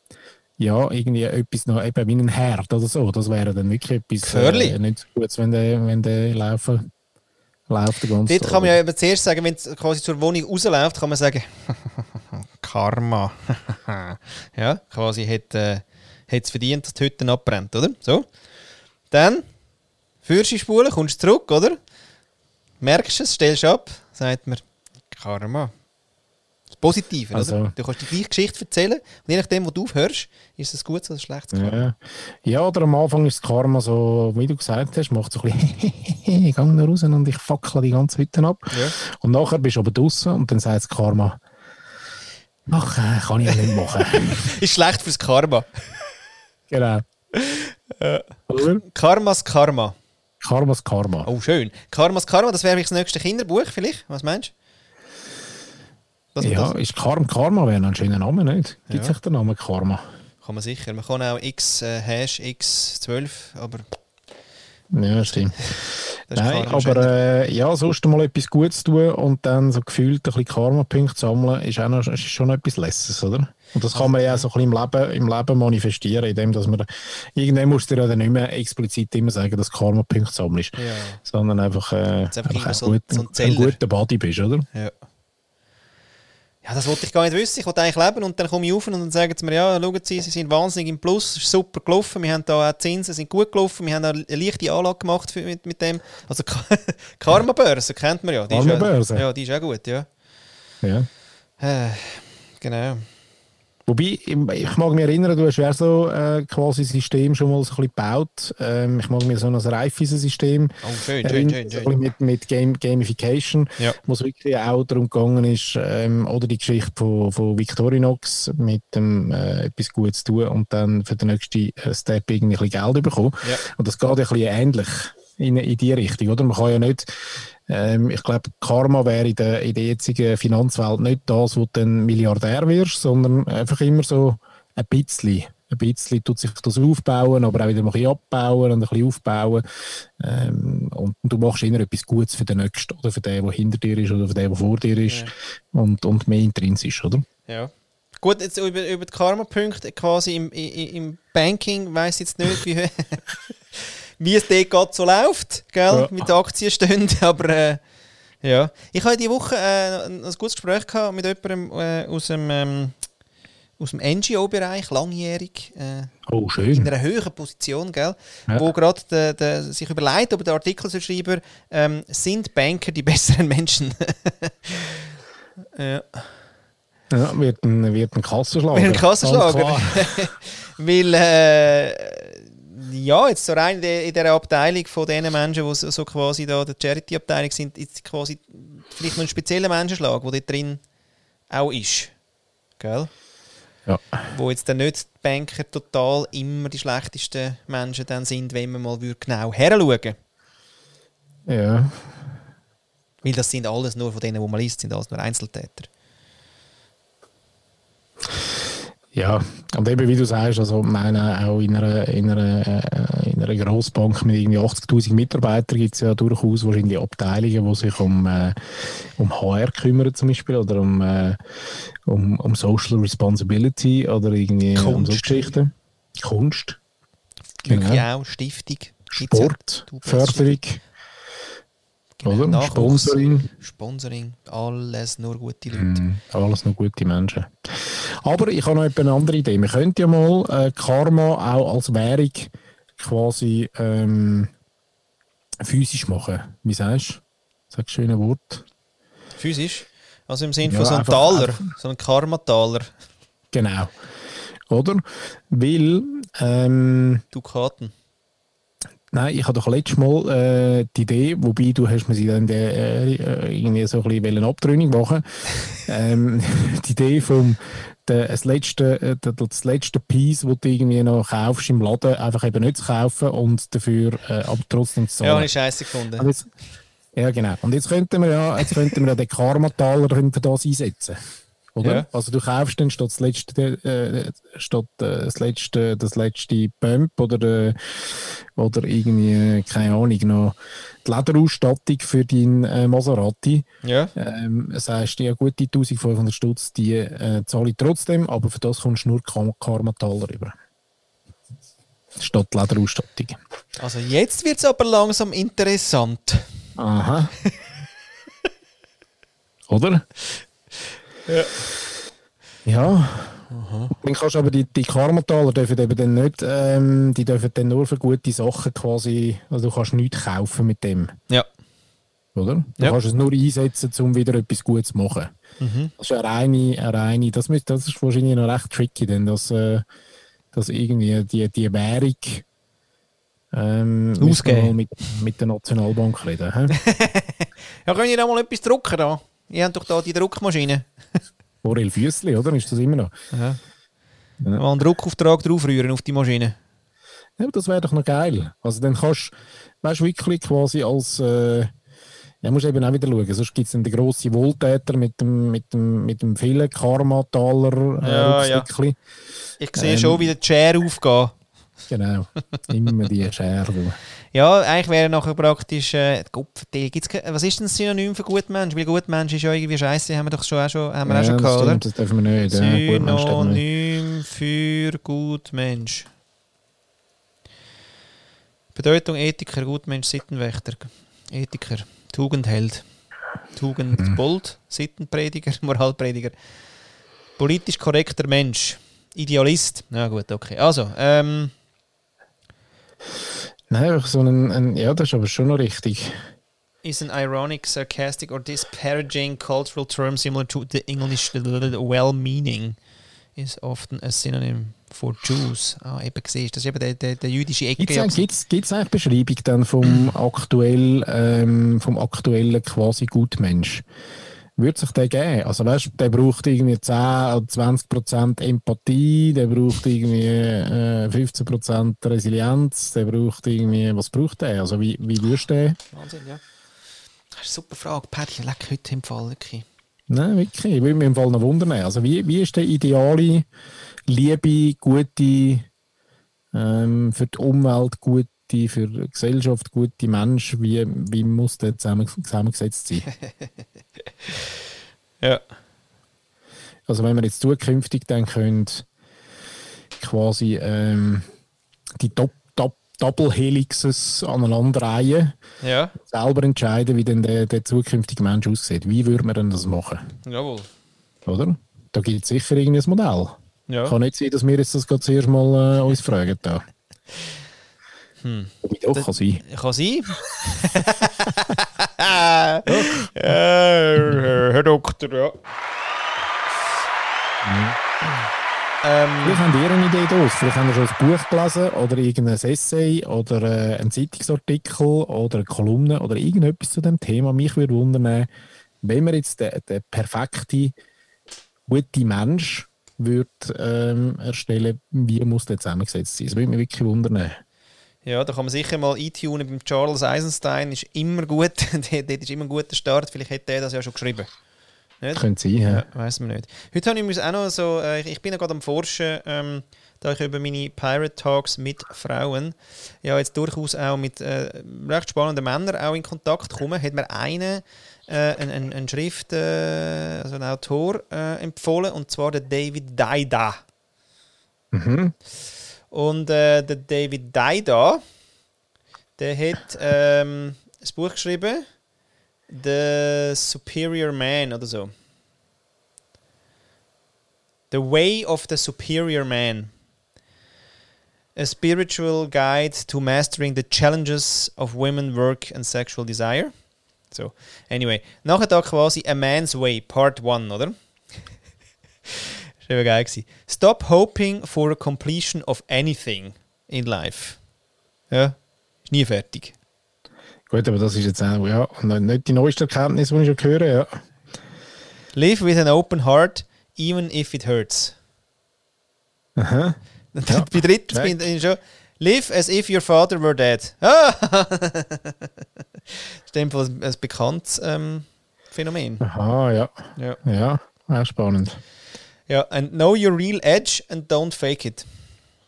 ja, irgendwie etwas noch, eben wie ein Herd oder so. Das wäre dann wirklich etwas äh, nicht gut, wenn der, wenn der laufen, läuft. Den ganzen Dort kann man ja eben zuerst sagen, wenn es quasi zur Wohnung rausläuft, kann man sagen, Karma. ja, quasi hat äh, es verdient, dass die Hütte abbrennt, oder? So. Dann führst du die Spule, kommst zurück, oder? Merkst es, stellst ab, sagt man Karma. Das Positive, Also- oder? Du kannst die gleiche Geschichte erzählen und je nachdem, wo du aufhörst, ist es ein gutes oder ein schlechtes Karma. Ja. ja, oder am Anfang ist das Karma so, wie du gesagt hast, macht so ein bisschen, ich gehe noch raus und ich fackle die ganze Hütte ab. Ja. Und nachher bist du aber draußen und dann sagt das Karma, ach, äh, kann ich ja nicht machen. Ist schlecht fürs Karma. genau. Oder? Karmas Karma. Karmas Karma. Oh, schön. Karmas Karma, das wäre das nächste Kinderbuch vielleicht. Was meinst du? Ja, das ist Karma, Karma wäre ein schöner Name, nicht? Gibt Ja. sich der Name Karma? kann man sicher. Man kann auch X, äh, Hash X12, aber Ja, stimmt. Nein, aber äh, ja, sonst mal etwas Gutes tun und dann so gefühlt ein bisschen Karma-Punkte sammeln, ist, auch noch, ist schon etwas Lesses, oder? Und das kann man ja auch so ein bisschen im Leben, im Leben manifestieren, indem dass man, irgendwann musst du dir ja dann nicht mehr explizit immer sagen, dass Karma-Punkte sammelst, Ja. sondern einfach, äh, einfach einfach so- gut, so ein ein, guter Buddy bist, oder? Ja. Ja, das wollte ich gar nicht wissen. Ich wollte eigentlich leben und dann komme ich auf und dann sagen sie mir, ja, schauen Sie, Sie sind wahnsinnig im Plus, es ist super gelaufen, wir haben da auch Zinsen sind gut gelaufen, wir haben eine leichte Anlage gemacht für, mit, mit dem. Also Karma-Börse kennt man ja. Die ist ja- Karma-Börse? Ja, die ist auch gut, ja. Ja. Äh, genau. Wobei, ich mag mich erinnern, du hast ja so äh, quasi System schon mal so ein bisschen gebaut. Ähm, ich mag mir so ein Reifeisen-System Oh, schön, schön, schön, so mit, mit Game, Gamification, Ja. wo es wirklich auch darum gegangen ist, ähm, oder die Geschichte von, von Victorinox mit dem äh, etwas Gutes tun und dann für den nächsten äh, Step irgendwie ein bisschen Geld bekommen. Ja. Und das geht ein bisschen ähnlich. in, in die Richtung, oder? Man kann ja nicht, ähm, ich glaube, Karma wäre in der, in der jetzigen Finanzwelt nicht das, wo du dann Milliardär wirst, sondern einfach immer so ein bisschen. Ein bisschen tut sich das aufbauen, aber auch wieder ein bisschen abbauen und ein bisschen aufbauen. Ähm, und du machst immer etwas Gutes für den Nächsten oder für den, der hinter dir ist oder für den, der vor dir ist ja. und, und mehr intrinsisch, oder? Ja. Gut, jetzt über, über die Karma-Punkte quasi im, im, im Banking weiß jetzt nicht, wie, wie es dort gerade so läuft, gell? Ja. mit den Aktienständen, aber äh, ja. Ich hatte diese Woche äh, ein gutes Gespräch gehabt mit jemandem äh, aus dem, ähm, aus dem NGO-Bereich, langjährig, äh, oh, schön. in einer höheren Position, gell? Ja. wo gerade sich überlegt, ob der Artikel so schreiben, ähm, sind Banker die besseren Menschen? ja. Ja, wird ein, wird ein Kassenschlager. Wird ein Kassenschlager. Weil, äh, ja, jetzt so rein in dieser Abteilung von den Menschen, die so quasi da der Charity-Abteilung sind, ist quasi vielleicht noch ein spezieller Menschenschlag, der dort drin auch ist. Gell? Ja. Wo jetzt dann nicht die Banker total immer die schlechtesten Menschen dann sind, wenn man mal genau her schauen Ja. Weil das sind alles nur von denen, die man liest, sind alles nur Einzeltäter. Ja, und eben wie du sagst, also meine, auch in einer, in einer, äh, in einer Grossbank mit irgendwie 80'000 Mitarbeitern gibt es ja durchaus wahrscheinlich Abteilungen, die sich um, äh, um HR kümmern zum Beispiel oder um, äh, um, um Social Responsibility oder irgendwie Kunst. um so Geschichten. Kunst. Genau. auch, Stiftung. Sport, Förderung. Genau, oder? Sponsoring. Sponsoring, alles nur gute Leute. Mm, alles nur gute Menschen. Aber ich habe noch eine andere Idee. Wir könnten ja mal äh, Karma auch als Währung quasi ähm, physisch machen. Wie sagst du? Sag schöne Wort. Physisch? Also im Sinne ja, von so einem Taler, so einem Karma-Taler. Genau. Oder? Weil. Ähm, Dukaten. Nein, ich hatte doch letztes Mal äh, die Idee, wobei du hast mir sie dann äh, äh irgendwie so ein bisschen abtrünnig machen ähm, Die Idee vom das letzte, äh, das letzte Piece, das du irgendwie noch kaufst im Laden, einfach eben nicht zu kaufen und dafür äh, aber trotzdem zu zahlen. Ja, habe ich scheiße gefunden. Jetzt, ja, genau. Und jetzt könnten wir ja, jetzt könnten wir ja den Karma-Taler das einsetzen. Oder? Ja. Also du kaufst dann statt das letzte, äh, statt äh, das letzte, das letzte Pump oder, äh, oder irgendwie, keine Ahnung, noch die Lederausstattung für deinen äh, Maserati. Ja. Ähm, das heißt, ja gut, die 1500 Stutz, die äh, zahle ich trotzdem, aber für das kommst du nur Karmataler rüber. Statt Lederausstattung. Also jetzt wird es aber langsam interessant. Aha. Oder? Ja. Ja. Aha. Dann kannst aber die, die Karmataler dürfen eben dann nicht, ähm, die dürfen dann nur für gute Sachen quasi, also du kannst nichts kaufen mit dem. Ja. Oder? Du ja. kannst es nur einsetzen, um wieder etwas Gutes zu machen. Mhm. Das ist eine reine, eine reine das, müsste, das ist wahrscheinlich noch recht tricky, denn dass, äh, dass irgendwie die, die Währung ähm, Ausgeben. mit, mit der Nationalbank reden. ja, können ihr noch mal etwas drucken da? Ihr habt doch da die Druckmaschine. Orel Füssli, oder? Ist das immer noch? Ja. ja. Mal einen Druckauftrag draufrühren auf die Maschine. Ja, das wäre doch noch geil. Also dann kannst du, wirklich quasi als, äh, ja, musst eben auch wieder schauen, sonst gibt es dann den grossen Wohltäter mit dem, mit dem, mit dem vielen Karma-Taler äh, ja, ja. Ich sehe ähm, schon, wie der Chair aufgeht. Genau, immer die Schere. Ja, eigentlich wäre nachher praktisch, äh, gibt's, was ist denn das Synonym für Gutmensch? Weil Gutmensch ist ja irgendwie scheiße, haben wir doch schon auch schon, haben wir ja, auch schon gehabt, oder? Das dürfen wir nicht. Synonym für Gutmensch. Bedeutung Ethiker, Gutmensch, Sittenwächter. Ethiker, Tugendheld. Tugendbold, mhm. Sittenprediger, Moralprediger. Politisch korrekter Mensch. Idealist. Na gut, okay. Also, ähm, Nein, so ein, ein, ja, das ist aber schon noch richtig. Is an ironic, sarcastic or disparaging cultural term similar to the English well-meaning is often a synonym for Jews. Ah, eben gesehen, das ist eben der, der, der jüdische Ecke. Gibt es eigentlich Beschreibung dann vom, aktuell, ähm, vom aktuellen quasi Gutmensch? Würde sich der geben? Also weißt der braucht irgendwie 10 oder 20 Prozent Empathie, der braucht irgendwie äh, 15 Prozent Resilienz, der braucht irgendwie, was braucht der? Also wie, wie würdest du den? Wahnsinn, ja. Das ist eine super Frage. Paddy, leck heute im Fall wirklich. Nein, wirklich, ich würde mich im Fall noch wundern. Also wie, wie ist der ideale, liebe, gute, ähm, für die Umwelt gute, für die Gesellschaft gute Mensch, wie, wie muss der zusammen, zusammengesetzt sein? Ja. Also wenn wir jetzt zukünftig dann können quasi ähm, die Top, Top, Double Helixes aneinander reihen, Ja. selber entscheiden, wie denn der, der zukünftige Mensch aussieht. Wie würde man denn das machen? Jawohl. Oder? Da gibt es sicher irgendein Modell. Ja. Kann nicht sein, dass wir jetzt das gerade zuerst mal äh, uns fragen. Da. Hm. Doch, kann sein. Kann sein. ja, Herr Doktor, ja. Ähm, Vielleicht habt ihr eine Idee draus. Vielleicht habt ihr schon ein Buch gelesen oder irgendein Essay oder äh, einen Zeitungsartikel oder eine Kolumne oder irgendetwas zu dem Thema. Mich würde wundern, wenn man jetzt den, den perfekten, guten Mensch würde, ähm, erstellen wie muss der zusammengesetzt sein? Das würde mich wirklich wundern. Ja, da kann man sicher mal eintunen beim Charles Eisenstein. Ist immer gut. Dort ist immer ein guter Start. Vielleicht hätte er das ja schon geschrieben. Nicht? Könnte sein, ja. Ja, weiß man nicht. Heute habe ich mir auch noch so, äh, ich- bin ja gerade am Forschen, ähm, da ich über meine Pirate Talks mit Frauen ja jetzt durchaus auch mit äh, recht spannenden Männern auch in Kontakt komme, hat mir einen, äh, ein, ein, ein Schrift, äh, also ein Autor äh, empfohlen und zwar der David Daida. Mhm. Und äh, der David Daida, der hat ähm, ein Buch geschrieben, The Superior Man oder so. The Way of the Superior Man. A spiritual guide to mastering the challenges of women, work and sexual desire. So, anyway, nachher da quasi A Man's Way, Part 1, oder? Das war geil. gewesen. Stop hoping for a completion of anything in life. Ja, ist nie fertig. Gut, aber das ist jetzt auch ja, und nicht die neueste Erkenntnis, die ich schon höre. Ja. Live with an open heart, even if it hurts. Aha. Ja, Bei drittens check. bin ich schon. Live as if your father were dead. Ah! das ist in dem Fall ein, bekanntes ähm, Phänomen. Aha, ja. Ja. Ja, auch spannend. Ja. And know your real edge and don't fake it.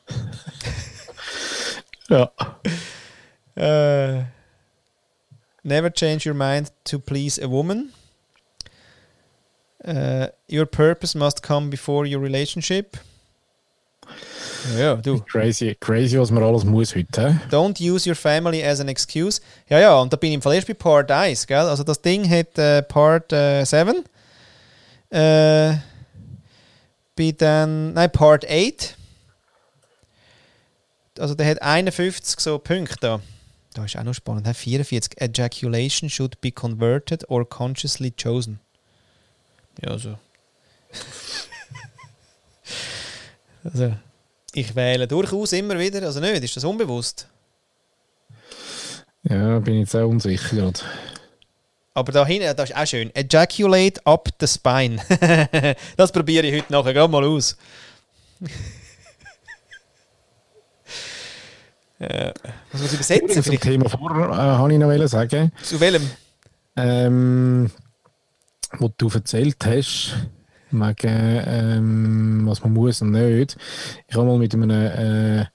Ja. Uh, never change your mind to please a woman. Uh, your purpose must come before your relationship. Ja, du. Crazy, crazy, was man alles muss heute. hä? Don't use your family as an excuse. Ja, ja, und da bin ich im Fall erst bei Part 1, gell? Also das Ding hat äh, Part äh, 7. Äh, bei dann, nein, Part 8. Also der hat 51 so Punkte da. Da ist auch noch spannend. hä? 44. Ejaculation should be converted or consciously chosen. Ja, so. also, ich wähle durchaus immer wieder, also nicht, ist das unbewusst? Ja, bin ich jetzt auch unsicher gerade. Aber da hinten, das ist auch schön. Ejaculate up the spine. das probiere ich heute nachher gerade mal aus. äh, was muss ich übersetzen? Zum? Thema vorher äh, habe ich noch sagen, Zu welchem? ähm, wo du erzählt hast, wegen, ähm, was man muss und nicht. Ich habe mal mit einem, äh,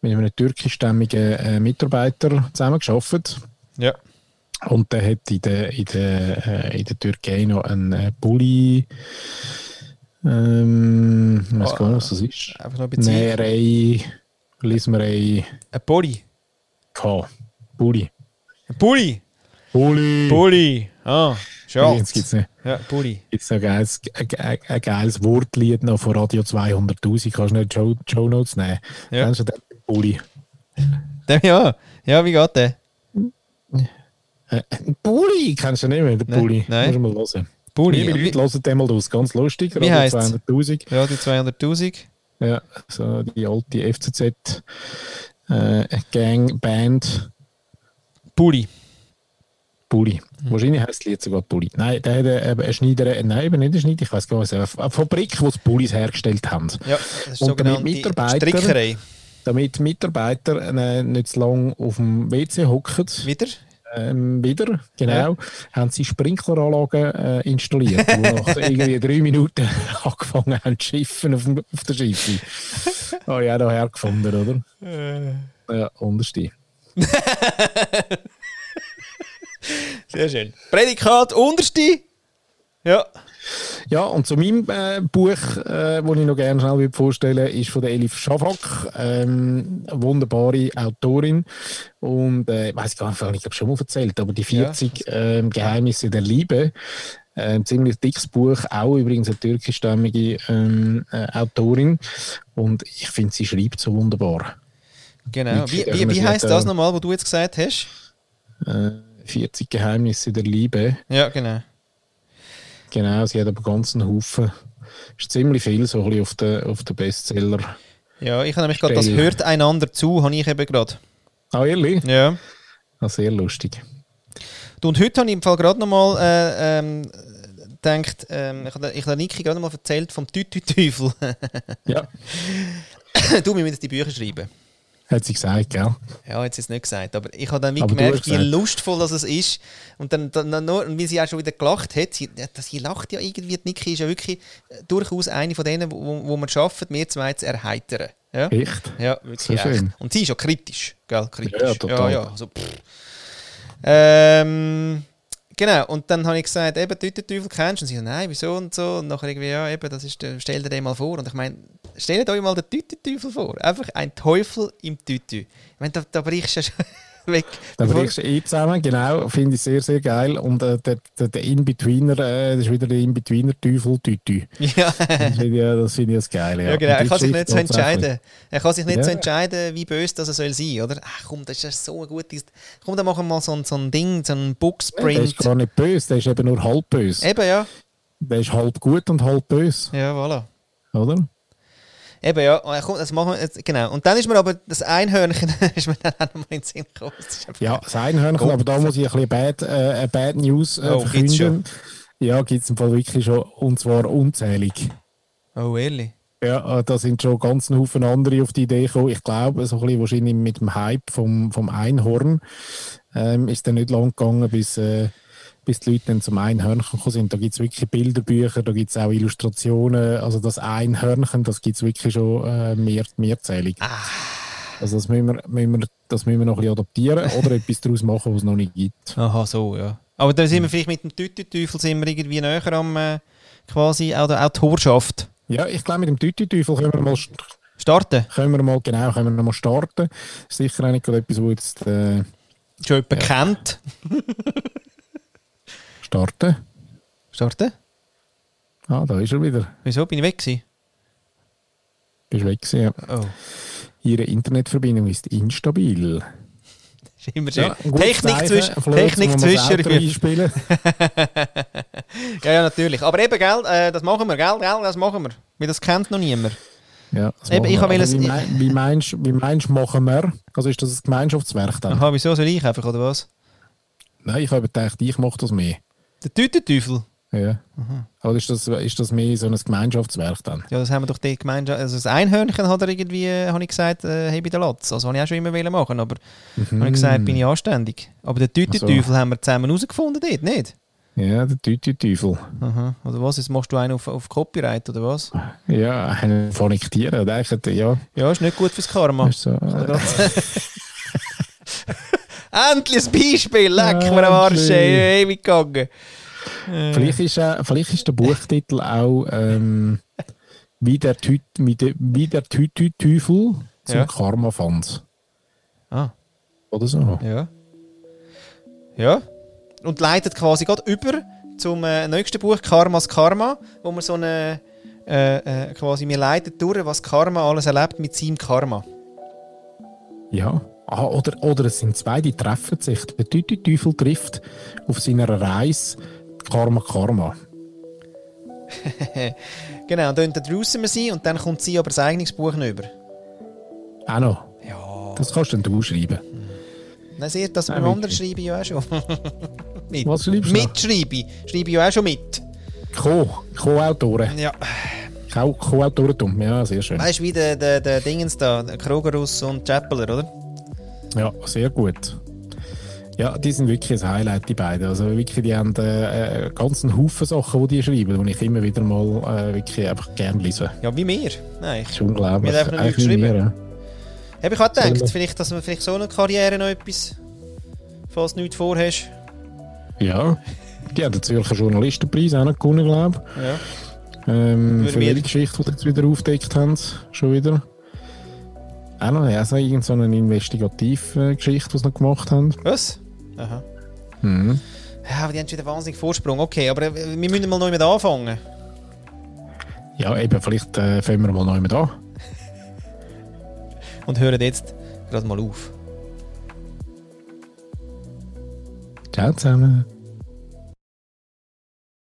mit einem türkischstämmigen äh, Mitarbeiter zusammengearbeitet. Ja. Und der hat in der, in der, äh, in der Türkei noch einen äh, Bulli. Ähm, ich weiß gar nicht, was das ist. Einfach noch ein bisschen. Näherei, Lismerei, Ein Bulli. K. Bulli. Ein Bulli. Bulli! Bulli. Ah, Jetzt Schatz. gibt es noch, Ja, Bulli. gibt's ein, geiles, ein, ein, ein geiles Wortlied noch von Radio 200.000. Kannst du nicht Show, Show Notes nehmen? Ja. Kennst du den Bulli? Ja. ja, wie geht der? Äh, Bulli kennst du nicht mehr, den Nein, Bulli. nein. Musst du mal hören. Bulli. Liebe Leute, hört den mal aus. Ganz lustig. Wie Radio heisst's? 200.000. Radio 200.000. Ja, so die alte FCZ äh, Gang Band Bulli. Pulli. Wahrscheinlich heisst das Lied sogar Pulli. Nein, der hat eine, eine Schneider, nein, eben nicht eine Schneider, ich weiß gar nicht, eine Fabrik, die die Pullis hergestellt haben. Ja, das ist Und damit sogenannte Mitarbeiter- Strickerei. Damit Mitarbeiter äh, nicht zu lange auf dem WC hocken, Wieder? Ähm, wieder, genau, haben sie Sprinkleranlagen äh, installiert, die nach irgendwie drei Minuten angefangen haben zu schiffen auf, dem, auf der Schiffe. Habe ich auch noch hergefunden, oder? Ja, unterste. Sehr schön. Prädikat unterste. Ja. Ja, und zu meinem äh, Buch, äh, das ich noch gerne schnell würde vorstellen ist von der Elif Schafak. Ähm, wunderbare Autorin. Und äh, ich weiß gar nicht, ich glaube schon mal erzählt, aber die 40 ähm, Geheimnisse der Liebe. Äh, ein ziemlich dickes Buch, auch übrigens eine türkischstämmige ähm, äh, Autorin. Und ich finde, sie schreibt so wunderbar. Genau. Wie, wie, wie heisst das äh, nochmal, was du jetzt gesagt hast? Äh, 40 Geheimnisse der Liebe. Ja, genau. Genau, sie hat aber ganz einen Haufen. Ist ziemlich viel so ein bisschen auf den, auf den Bestseller. Ja, ich habe nämlich gerade, das hört einander zu, habe ich eben gerade. Ah, ehrlich? Ja. Ah, sehr lustig. Du, und heute habe ich im Fall gerade nochmal äh, ähm, gedacht, ähm, ich habe ich habe Niki gerade nochmal erzählt vom Tütü-Teufel. Ja, du, wir müssen die Bücher schreiben. Hat sie gesagt, gell? Ja, jetzt ist es nicht gesagt, aber ich habe dann wie Aber gemerkt, wie lustvoll das ist. Und dann, dann, dann nur, und wie sie auch schon wieder gelacht hat, sie, ja, sie lacht ja irgendwie, die Niki ist ja wirklich äh, durchaus eine von denen, wo, wo man schafft, mir zwei zu erheitern. Ja, Echt? ja wirklich Sehr echt. schön. Und sie ist ja kritisch, gell, kritisch. Ja, ja, total. ja, also, pff. Ähm, genau, und dann habe ich gesagt, eben, Tütenteufel kennst du? Und sie so, nein, wieso und so. Und nachher irgendwie, ja, eben, das ist, der- stell dir den mal vor. Und ich meine, stellt euch mal den Tütenteufel vor. Einfach ein Teufel im Tütü. Ich meine, da, da brichst du ja schon weg. Da brichst du eh zusammen, genau, finde ich sehr, sehr geil. Und äh, der, der, der In-Betweener, äh, das ist wieder der In-Betweener-Teufel, Tütü. Ja, Das finde ich, ja, das finde ich das Geile. Ja, ja, genau. Er kann sich nicht so entscheiden. Er kann sich nicht Ja. so entscheiden, wie böse das er soll sein, oder? Ach komm, das ist ja so ein gutes... Komm, dann machen wir mal so ein, so ein Ding, so ein Der ist Booksprint. gar nicht böse, der ist eben nur halb böse. Eben, ja. Der ist halb gut und halb böse, Ja, voilà. oder? Eben, ja. Und komm, das machen wir jetzt, genau. Und dann ist mir aber das Einhörnchen ist mir dann auch nochmal in den Sinn gekommen. Das Ja, das Einhörnchen, aber da muss ich ein bisschen Bad, äh, eine Bad News äh, Oh, gibt's verkünden. Ja, gibt es im Fall wirklich schon, und zwar unzählig. Oh, ehrlich? Ja, äh, da sind schon ganz ein Haufen andere auf die Idee gekommen. Ich glaube, so ein bisschen wahrscheinlich mit dem Hype vom, vom Einhorn ähm, ist dann nicht lang gegangen, bis, äh, bis die Leute dann zum Einhörnchen gekommen sind. Da gibt es wirklich Bilderbücher, da gibt es auch Illustrationen. Also das Einhörnchen, das gibt es wirklich schon äh, mehr, mehrzählig. Also das müssen, wir, müssen wir, das müssen wir noch ein bisschen adaptieren oder etwas daraus machen, was es noch nicht gibt. Aha, so, ja. Aber dann sind wir vielleicht mit dem Tütüteufel sind wir irgendwie näher am äh, quasi auch, der- Horschaft. Ja, ich glaube, mit dem Tütü-Teufel können wir mal st- Starten? können wir mal, genau, können wir mal starten. Sicher gerade etwas, wo jetzt äh, Schon jemand kennt. starten. Starten? Ah, da ist er wieder. Wieso? Bin ich weg gewesen? Bist weg gewesen, ja. Oh. Ihre Internetverbindung ist instabil. Ist immer schön. gutes Technik, zwischen, Technik das zwischen. Ja, ja, natürlich. Aber eben, gell, äh, das machen wir, gell, gell, das machen wir. Weil das kennt noch niemand. Ja, das Eben, ich habe wie, mein, wie, meinst, wie meinst du, machen wir? Also ist das ein Gemeinschaftswerk dann? Aha, wieso soll ich einfach, oder was? Nein, ich habe gedacht, ich mache das mehr. Der Tütenteufel? Ja. Oder ist das, ist das mehr so ein Gemeinschaftswerk dann? Ja, das haben wir doch die Gemeinschaft. Also das Einhörnchen hat er irgendwie, äh, habe ich gesagt, äh, habe ich den Latz. Also habe ich auch schon immer wollen machen, aber habe ich gesagt, bin ich anständig. Aber den Tütenteufel haben wir zusammen herausgefunden dort, nicht? Ja, der Tütü-Teufel. Aha. Oder was? Jetzt machst du einen auf, auf Copyright, oder was? Ja, einen phonektieren. Da denkt, ja, Ja, ist nicht gut fürs Karma. ist so, äh, Endlich ein Beispiel! Leck mir am Arsch, ey, ewig gegangen. vielleicht, ist, äh, vielleicht ist der Buchtitel auch ähm, wie der Tü- wie der- wie der Tütü-Teufel zum Ja. Karma fand. Ah, Oder so. ja. Ja. Und leitet quasi gerade über zum äh, nächsten Buch Karmas Karma, wo man so eine äh, äh, quasi mir leitet durch, was Karma alles erlebt mit seinem Karma. Ja. Ah, oder, oder es sind zwei, die treffen sich. Der Tütü-Teufel trifft auf seiner Reise Karma Karma. Genau, und dann draussen wir sie und dann kommt sie aber das eigenes Buch über. Auch noch. Ja. Das kannst dann du schreiben. Nein, seht, das beim anderen schreibe ich ja auch schon. Mit. Was schreibst du? Mitschreibe. Schreibe ich ja auch schon mit. Co. Co-Autoren. Ja. Co- Co-Autorentum. Ja, sehr schön. Weißt du, wie der, der, der Dingens da, Krogerus und Chappeler, oder? Ja, sehr gut. Ja, die sind wirklich ein Highlight, die beiden. Also wirklich, die haben äh, einen ganzen Haufen Sachen, die die schreiben, die ich immer wieder mal äh, wirklich einfach gerne lese. Ja, wie wir. Nein. Das ist unglaublich. Wir haben einfach nicht geschrieben. ja. Habe ich auch gedacht, vielleicht, dass man vielleicht so eine Karriere noch etwas, falls du nichts vorhast. Ja, die haben den Zürcher Journalistenpreis auch noch gewonnen, glaube Ja. Ähm, für welche Geschichte, die jetzt wieder aufgedeckt haben, schon wieder. Auch noch, ja, so irgend so eine Investigativgeschichte, die sie noch gemacht haben. Was? Aha. Mhm. Ja, aber die haben schon wieder wahnsinnig Vorsprung. Okay, aber äh, wir müssen mal neu mit anfangen. Ja, eben, vielleicht äh, fangen wir mal neu mit an. Und hören jetzt gerade mal auf. Ciao zusammen.